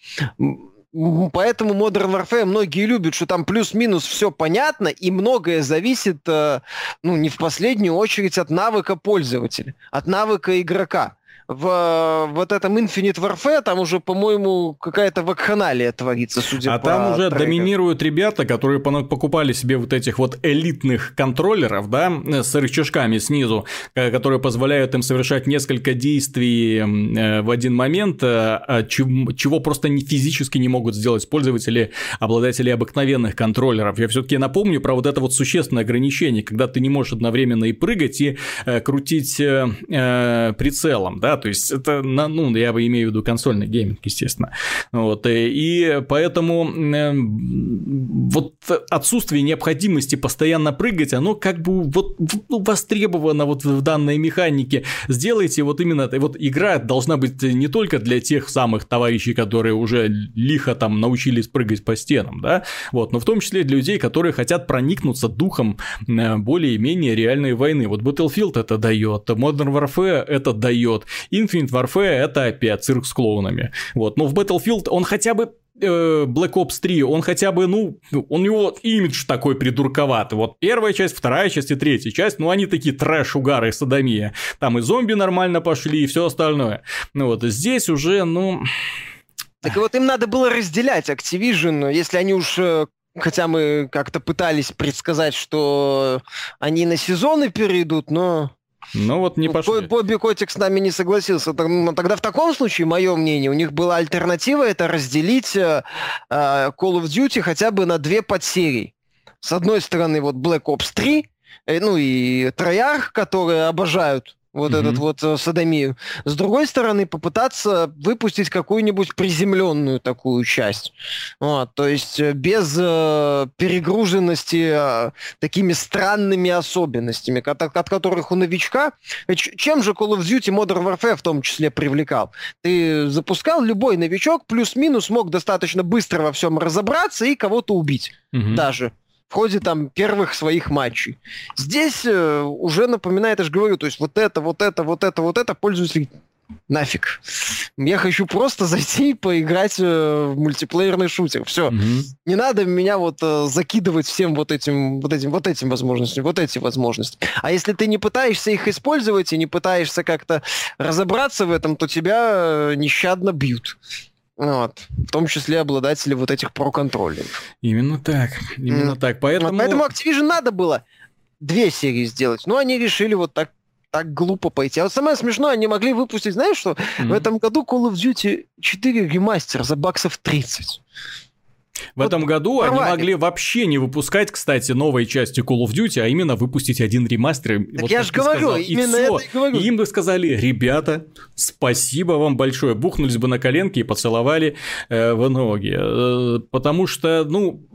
поэтому Modern Warfare многие любят, что там плюс-минус все понятно, и многое зависит, э, ну, не в последнюю очередь от навыка пользователя, от навыка игрока в вот этом Infinite Warfare там уже, по-моему, какая-то вакханалия творится, судя а по А там уже трекам. доминируют ребята, которые покупали себе вот этих вот элитных контроллеров, да, с рычажками снизу, э, которые позволяют им совершать несколько действий э, в один момент, э, а чего просто не физически не могут сделать пользователи, обладатели обыкновенных контроллеров. Я все-таки напомню про вот это вот существенное ограничение, когда ты не можешь одновременно и прыгать, и крутить прицелом, да, то есть это, ну, я бы имею в виду консольный гейминг, естественно. Вот, э, и поэтому э, вот отсутствие необходимости постоянно прыгать, оно как бы вот ну, востребовано вот в данной механике. Сделайте вот именно, вот игра должна быть не только для тех самых товарищей, которые уже лихо там научились прыгать по стенам, да, вот, но в том числе для людей, которые хотят проникнуться духом э, более-менее реальной войны. Вот Battlefield это дает, Modern Warfare это дает, Infinite Warfare это опять цирк с клоунами. Вот. Но в Battlefield он хотя бы э, Black Ops 3, он хотя бы, ну, у него имидж такой придурковатый. Вот первая часть, вторая часть и третья часть, ну, они такие трэш-угары, садомия. Там и зомби нормально пошли, и все остальное. Ну, вот здесь уже, ну... Так вот им надо было разделять Activision, если они уж э, Хотя мы как-то пытались предсказать, что они на сезоны перейдут, но... Ну вот не пошли. Бобби Котик с нами не согласился. Ну, тогда в таком случае, мое мнение, у них была альтернатива, это разделить э, э, Call of Duty хотя бы на две подсерии. С одной стороны, вот Black Ops 3, э, ну и Treyarch, которые обожают вот mm-hmm. этот вот э, садомию. С другой стороны, попытаться выпустить какую-нибудь приземленную такую часть. Вот, то есть э, без э, перегруженности э, такими странными особенностями, от, от которых у новичка... Э, чем же Call of Duty Modern Warfare в том числе привлекал? Ты запускал любой новичок, плюс-минус мог достаточно быстро во всем разобраться и кого-то убить mm-hmm. даже в ходе там первых своих матчей. Здесь э, уже напоминает, я же говорю, то есть вот это, вот это, вот это, вот это пользователь нафиг. Я хочу просто зайти и поиграть э, в мультиплеерный шутер. Все. Mm-hmm. Не надо меня вот э, закидывать всем вот этим, вот этим, вот этим возможностям, вот эти возможности. А если ты не пытаешься их использовать и не пытаешься как-то разобраться в этом, то тебя э, нещадно бьют. Вот. В том числе обладатели вот этих про-контроллеров. Именно так. Именно mm. так. Поэтому... Поэтому Activision надо было две серии сделать. Но они решили вот так так глупо пойти. А вот самое смешное, они могли выпустить, знаешь что? Mm-hmm. В этом году Call of Duty 4 ремастер за баксов 30. В вот этом году порвали. они могли вообще не выпускать, кстати, новые части Call of Duty, а именно выпустить один ремастер. Так вот, я же говорю, сказал, именно и это и говорю. И им бы сказали, ребята, спасибо вам большое, бухнулись бы на коленки и поцеловали э, в ноги. Э, потому что, ну,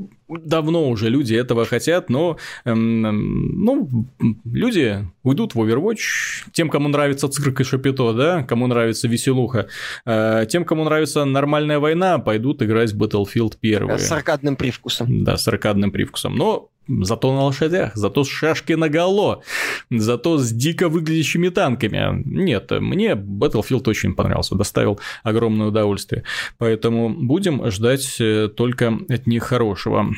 давно уже люди этого хотят, но эм, ну, люди уйдут в Overwatch. Тем, кому нравится цирк и шапито, да, кому нравится веселуха, э, тем, кому нравится нормальная война, пойдут играть в Battlefield 1. С аркадным привкусом. Да, с аркадным привкусом. Но Зато на лошадях, зато с шашки на гало, зато с дико выглядящими танками. Нет, мне Battlefield очень понравился, доставил огромное удовольствие. Поэтому будем ждать э, только от них хорошего.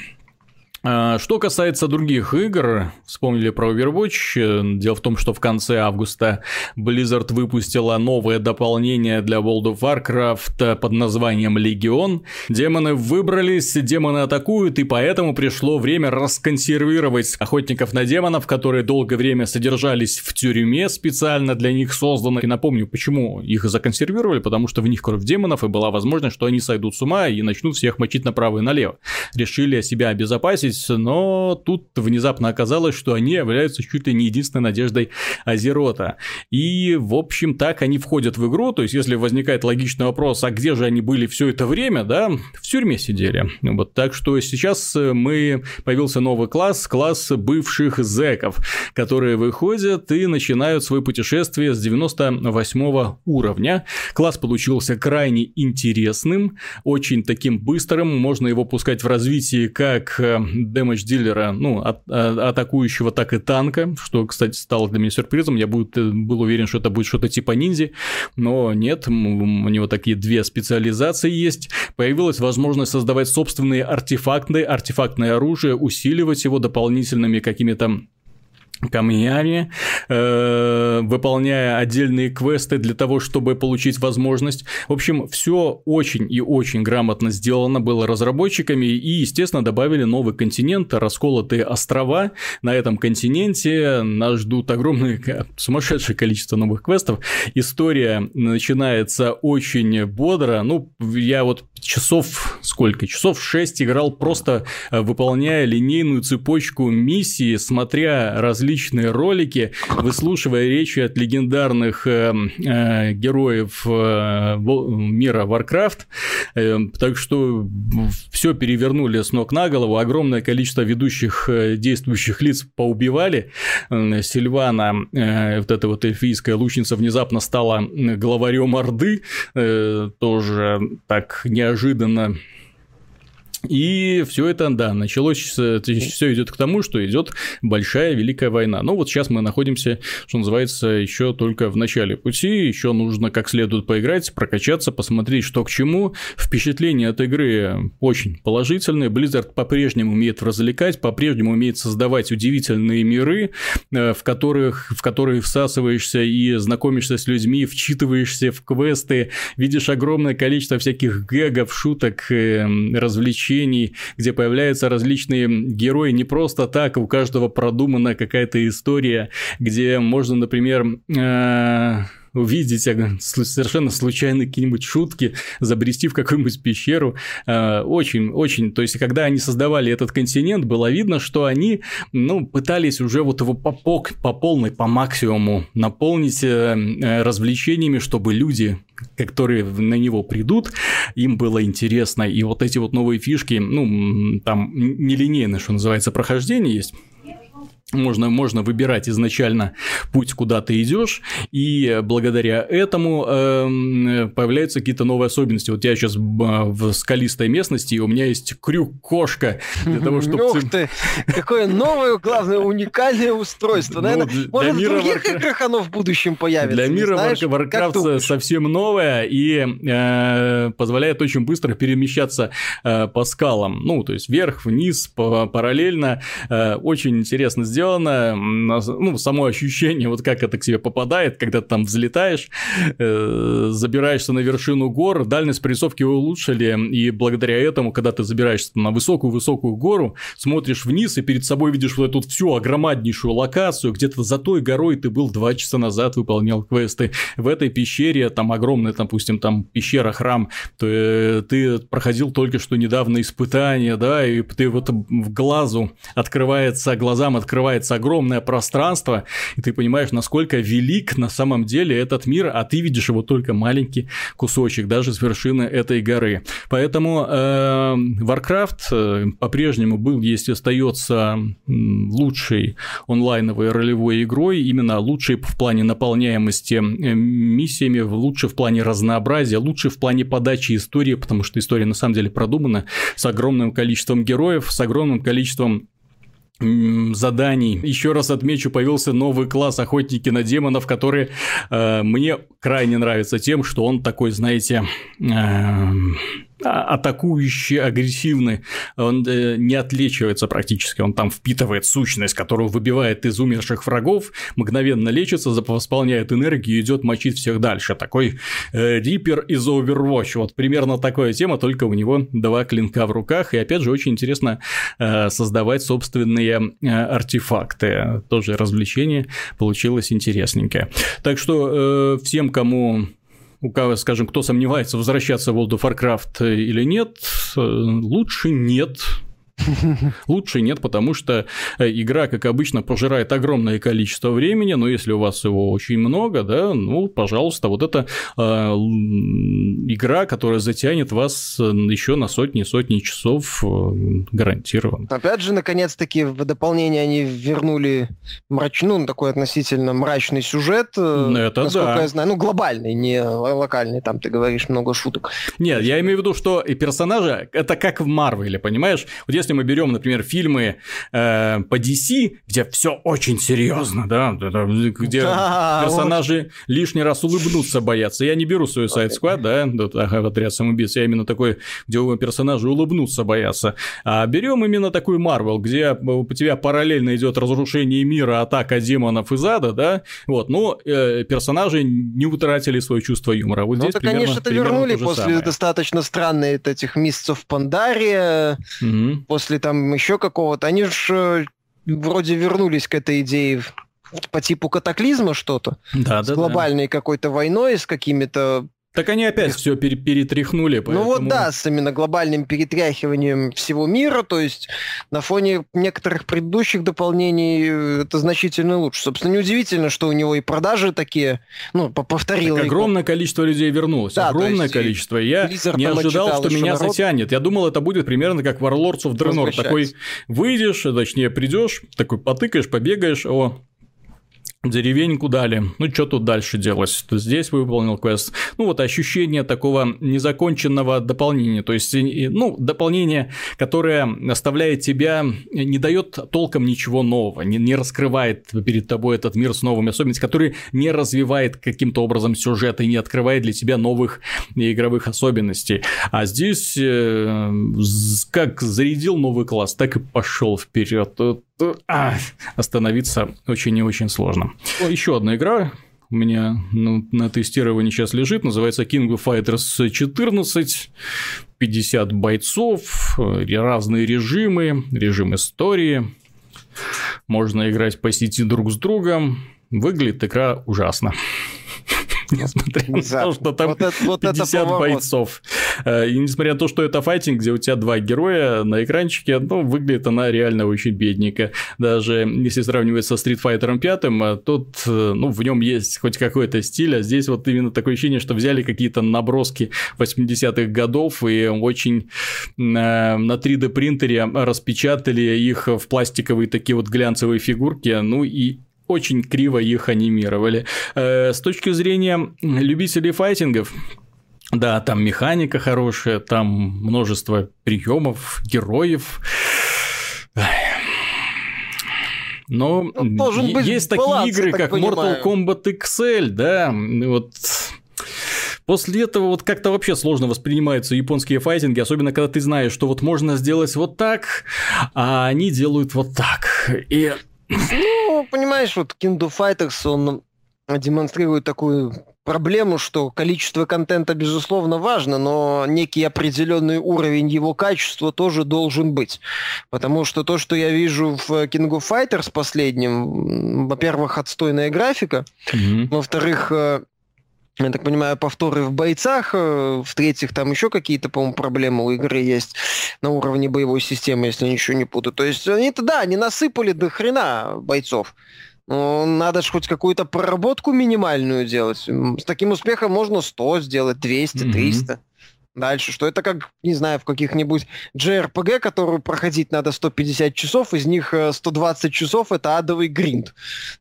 А, что касается других игр, вспомнили про Overwatch. Дело в том, что в конце августа Blizzard выпустила новое дополнение для World of Warcraft под названием Легион. Демоны выбрались, демоны атакуют, и поэтому пришло время расконсервировать охотников на демонов, которые долгое время содержались в тюрьме специально для них созданной. И напомню, почему их законсервировали, потому что в них кровь демонов, и была возможность, что они сойдут с ума и начнут всех мочить направо и налево. Решили себя обезопасить надеялись, но тут внезапно оказалось, что они являются чуть ли не единственной надеждой Азерота. И, в общем, так они входят в игру, то есть, если возникает логичный вопрос, а где же они были все это время, да, в тюрьме сидели. Вот, так что сейчас мы, появился новый класс, класс бывших зеков, которые выходят и начинают свое путешествие с 98 уровня. Класс получился крайне интересным, очень таким быстрым, можно его пускать в развитии как э, дэмэдж дилера, ну, от, а, атакующего, так и танка, что, кстати, стало для меня сюрпризом. Я будет, был уверен, что это будет что-то типа ниндзи, но нет, у него такие две специализации есть. Появилась возможность создавать собственные артефакты, артефактное оружие, усиливать его дополнительными какими-то камнями, э, выполняя отдельные квесты для того, чтобы получить возможность. В общем, все очень и очень грамотно сделано было разработчиками и, естественно, добавили новый континент, расколотые острова. На этом континенте нас ждут огромное, сумасшедшее количество новых квестов. История начинается очень бодро. Ну, я вот часов сколько? Часов 6 играл просто э, выполняя линейную цепочку миссии, смотря различные ролики, выслушивая речи от легендарных э, э, героев э, мира Warcraft. Э, так что все перевернули с ног на голову. Огромное количество ведущих э, действующих лиц поубивали. Э, Сильвана, э, вот эта вот эльфийская лучница, внезапно стала главарем Орды. Э, тоже так неожиданно неожиданно И все это, да, началось, все идет к тому, что идет большая великая война. Но вот сейчас мы находимся, что называется, еще только в начале пути, еще нужно как следует поиграть, прокачаться, посмотреть, что к чему. Впечатление от игры очень положительное. Blizzard по-прежнему умеет развлекать, по-прежнему умеет создавать удивительные миры, э, в которых, в которые всасываешься и знакомишься с людьми, вчитываешься в квесты, видишь огромное количество всяких гэгов, шуток, э, развлечений приключений, где появляются различные герои. Не просто так, у каждого продумана какая-то история, где можно, например, э, увидеть совершенно случайные какие-нибудь шутки, забрести в какую-нибудь пещеру. Э, очень, очень, то есть, когда они создавали этот континент, было видно, что они, ну, пытались уже вот его по, по, по полной, по максимуму наполнить э, развлечениями, чтобы люди которые на него придут, им было интересно. И вот эти вот новые фишки, ну, там нелинейное, что называется, прохождение есть можно, можно выбирать изначально путь, куда ты идешь, и благодаря этому э, появляются какие-то новые особенности. Вот я сейчас в скалистой местности, и у меня есть крюк-кошка для того, чтобы... Ух ты! Какое новое, главное, уникальное устройство. Ну, Наверное, может, в других играх оно в будущем появится. Для мира Warcraft совсем новое и э, позволяет очень быстро перемещаться э, по скалам. Ну, то есть вверх, вниз, параллельно. Э, очень интересно сделать сделано, ну, само ощущение, вот как это к тебе попадает, когда ты там взлетаешь, э, забираешься на вершину гор, дальность прорисовки улучшили, и благодаря этому, когда ты забираешься на высокую-высокую гору, смотришь вниз и перед собой видишь вот эту всю огромаднейшую локацию, где-то за той горой ты был два часа назад, выполнял квесты, в этой пещере, там огромная, допустим, там пещера, храм, то э, ты проходил только что недавно испытание, да, и ты вот в глазу открывается, глазам открывается открывается огромное пространство, и ты понимаешь, насколько велик на самом деле этот мир, а ты видишь его только маленький кусочек, даже с вершины этой горы. Поэтому э, Warcraft по-прежнему был, если остается лучшей онлайновой ролевой игрой, именно лучшей в плане наполняемости э, миссиями, лучше в плане разнообразия, лучше в плане подачи истории, потому что история на самом деле продумана с огромным количеством героев, с огромным количеством заданий. Еще раз отмечу, появился новый класс охотники на демонов, который э, мне крайне нравится тем, что он такой, знаете, э, атакующий, агрессивный, он э, не отличивается практически, он там впитывает сущность, которую выбивает из умерших врагов, мгновенно лечится, восполняет энергию идет мочить всех дальше. Такой э, Риппер из Overwatch, вот примерно такая тема, только у него два клинка в руках, и опять же очень интересно э, создавать собственные э, артефакты, тоже развлечение получилось интересненькое. Так что э, всем, кому у кого, скажем, кто сомневается, возвращаться в World of Warcraft или нет, э, лучше нет, Лучше нет, потому что э, игра, как обычно, пожирает огромное количество времени, но если у вас его очень много, да, ну, пожалуйста, вот это э, игра, которая затянет вас э, еще на сотни и сотни часов э, гарантированно. Опять же, наконец-таки в дополнение они вернули мрачную, ну, такой относительно мрачный сюжет. Это насколько да. я знаю, ну, глобальный, не локальный, там ты говоришь много шуток. Нет, я имею в виду, что и персонажи, это как в Марвеле, понимаешь? Вот если мы берем, например, фильмы э, по DC, где все очень серьезно, да, где да, персонажи вот. лишний раз улыбнуться боятся. Я не беру свою сайт Squad, да, отряд самоубийц, я именно такой, где персонажи улыбнуться боятся. А берем именно такую Marvel, где у тебя параллельно идет разрушение мира, атака демонов из ада, да, вот, но э, персонажи не утратили свое чувство юмора. Вот ну, здесь то, примерно, конечно, это вернули после самое. достаточно странной этих месяцев Пандария, угу после там еще какого-то, они же э, вроде вернулись к этой идее по типу катаклизма что-то. Да, с да, глобальной да. какой-то войной, с какими-то так они опять все пере- перетряхнули. Поэтому... Ну вот да, с именно глобальным перетряхиванием всего мира, то есть на фоне некоторых предыдущих дополнений э, это значительно лучше. Собственно, неудивительно, что у него и продажи такие, ну, повторил. Так огромное количество людей вернулось, да, огромное количество. Я не ожидал, что меня народ... затянет. Я думал, это будет примерно как Warlords of Draenor. Такой выйдешь, точнее придешь, такой потыкаешь, побегаешь, о, Деревеньку дали. Ну, что тут дальше делать? Здесь выполнил квест. Ну, вот ощущение такого незаконченного дополнения. То есть, ну, дополнение, которое оставляет тебя, не дает толком ничего нового, не, не раскрывает перед тобой этот мир с новыми особенностями, который не развивает каким-то образом сюжет и не открывает для тебя новых игровых особенностей. А здесь э, как зарядил новый класс, так и пошел вперед остановиться очень и очень сложно. Еще одна игра, у меня ну, на тестировании сейчас лежит, называется King of Fighters 14, 50 бойцов, разные режимы, режим истории, можно играть по сети друг с другом, выглядит игра ужасно. Несмотря на то, что там вот это, вот 50 бойцов. Э, и несмотря на то, что это файтинг, где у тебя два героя на экранчике, ну, выглядит она реально очень бедненько. Даже если сравнивать со Street Fighter 5, тут, э, ну, в нем есть хоть какой-то стиль, а здесь вот именно такое ощущение, что взяли какие-то наброски 80-х годов и очень э, на 3D принтере распечатали их в пластиковые такие вот глянцевые фигурки, ну и очень криво их анимировали. Э, с точки зрения любителей файтингов, да, там механика хорошая, там множество приемов, героев. Но ну, есть такие баланс, игры, как понимаю. Mortal Kombat XL, да, вот После этого вот как-то вообще сложно воспринимаются японские файтинги, особенно когда ты знаешь, что вот можно сделать вот так, а они делают вот так. И ну, понимаешь, вот King of Fighters, он демонстрирует такую проблему, что количество контента, безусловно, важно, но некий определенный уровень его качества тоже должен быть. Потому что то, что я вижу в King of Fighters последнем, во-первых, отстойная графика, mm-hmm. во-вторых, э, я так понимаю, повторы в бойцах, э, в-третьих, там еще какие-то, по-моему, проблемы у игры есть на уровне боевой системы, если ничего не путаю. То есть они-то, да, они насыпали до хрена бойцов. Но надо же хоть какую-то проработку минимальную делать. С таким успехом можно 100 сделать, 200, 300. Mm-hmm. Дальше, что это как, не знаю, в каких-нибудь JRPG, которую проходить надо 150 часов, из них 120 э, часов это адовый гринд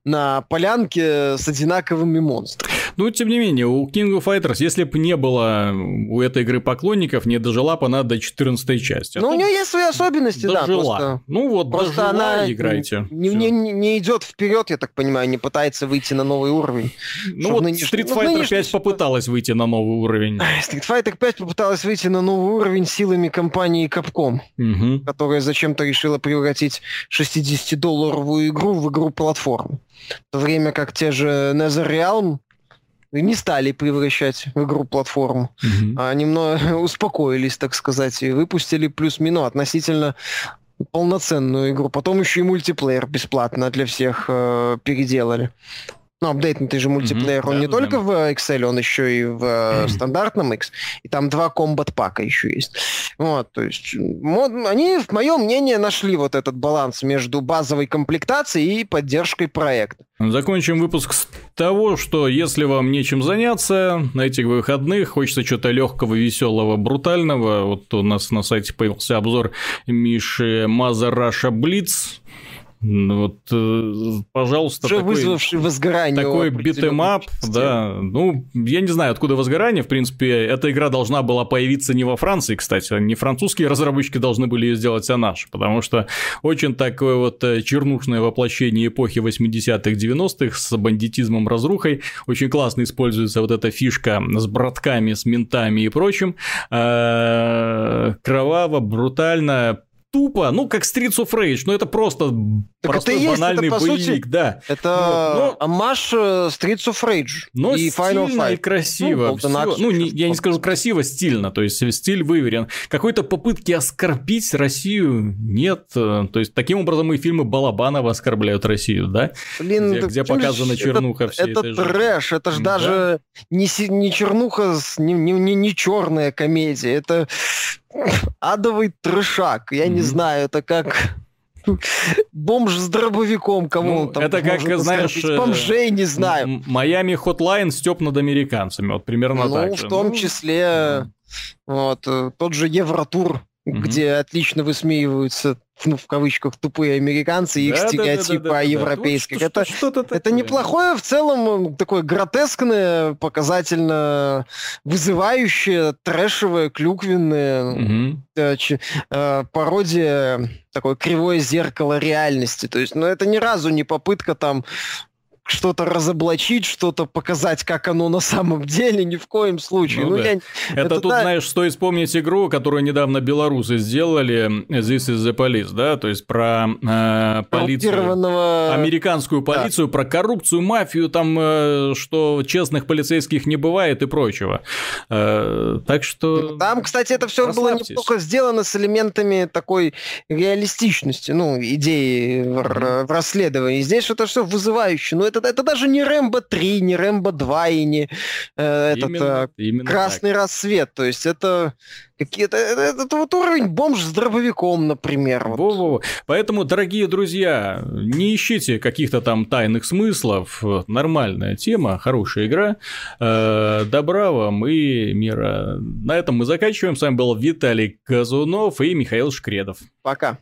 на полянке с одинаковыми монстрами. Ну, тем не менее, у King of Fighters, если бы не было у этой игры поклонников, не дожила бы она до 14 части. А ну, у нее есть свои особенности, дожила. да. Просто, ну вот, просто дожила, она играйте. Не, не, не, не идет вперед, я так понимаю, не пытается выйти на новый уровень. Ну вот нынеш... Street Fighter ну, 5 попыталась выйти на новый уровень. Street Fighter 5 попыталась пыталась выйти на новый уровень силами компании Capcom, угу. которая зачем-то решила превратить 60-долларовую игру в игру-платформу. В то время как те же NetherRealm не стали превращать в игру-платформу, угу. а немного успокоились, так сказать, и выпустили плюс-минус относительно полноценную игру. Потом еще и мультиплеер бесплатно для всех э, переделали. Ну, апдейтнутый же мультиплеер, mm-hmm, он да, не только в Excel, он еще и в mm-hmm. стандартном X. И там два комбат пака еще есть. Вот, то есть они, в моем мнении, нашли вот этот баланс между базовой комплектацией и поддержкой проекта. Закончим выпуск с того, что если вам нечем заняться на этих выходных, хочется чего-то легкого, веселого, брутального, вот у нас на сайте появился обзор Миши Mother Russia Bleeds, вот, э, пожалуйста, Уже такой, вызвавший возгорание. Такой beat 'em up, да. Ну, я не знаю, откуда возгорание. В принципе, эта игра должна была появиться не во Франции, кстати. Не французские разработчики должны были ее сделать, а наши. Потому что очень такое вот э, чернушное воплощение эпохи 80-х, 90-х с бандитизмом, разрухой. Очень классно используется вот эта фишка с братками, с ментами и прочим. Э, кроваво, брутально, тупо, ну, как Streets of Rage, но это просто так простой это банальный это, боевик, сути, да. Это амаш э, Streets of Rage но и Final Fight. и красиво. Ну, ну не, я не скажу красиво, стильно, то есть стиль выверен. Какой-то попытки оскорбить Россию нет. То есть таким образом и фильмы Балабанова оскорбляют Россию, да? Блин, где, где показана чернуха это, всей это этой трэш, это же да? даже не, не чернуха, не, не, не черная комедия, это адовый трешак. Я не знаю, это как бомж с дробовиком, кому ну, он там Это как, знаешь... Э, бомжей, не знаю. Майами Хотлайн степ над американцами, вот примерно ну, так в том ну, числе, вот, э, тот же Евротур угу. где отлично высмеиваются ну, в кавычках, тупые американцы и их да, стереотипы да, да, да, о европейских. Да, это, что, что это неплохое, в целом, такое гротескное, показательно вызывающее, трэшевое, клюквенное, угу. э, э, пародия, такое кривое зеркало реальности. То есть, ну, это ни разу не попытка там что-то разоблачить, что-то показать, как оно на самом деле, ни в коем случае. Ну, ну, да. я... это, это тут, да... знаешь, стоит вспомнить игру, которую недавно белорусы сделали, This is the Police, да, то есть про э, полицию, американскую полицию, да. про коррупцию, мафию, там, э, что честных полицейских не бывает и прочего. Э, так что... Там, кстати, это все было неплохо сделано с элементами такой реалистичности, ну, идеи в, в расследовании. Здесь это все вызывающе, но это это, это даже не Рэмбо 3, не Рэмбо 2 и не э, этот э, именно Красный так. рассвет. То есть это какие-то... Это, это, это вот уровень бомж с дробовиком, например. Вот. Во-во-во. Поэтому, дорогие друзья, не ищите каких-то там тайных смыслов. Нормальная тема, хорошая игра. Э, добра вам и мира. На этом мы заканчиваем. С вами был Виталий Казунов и Михаил Шкредов. Пока.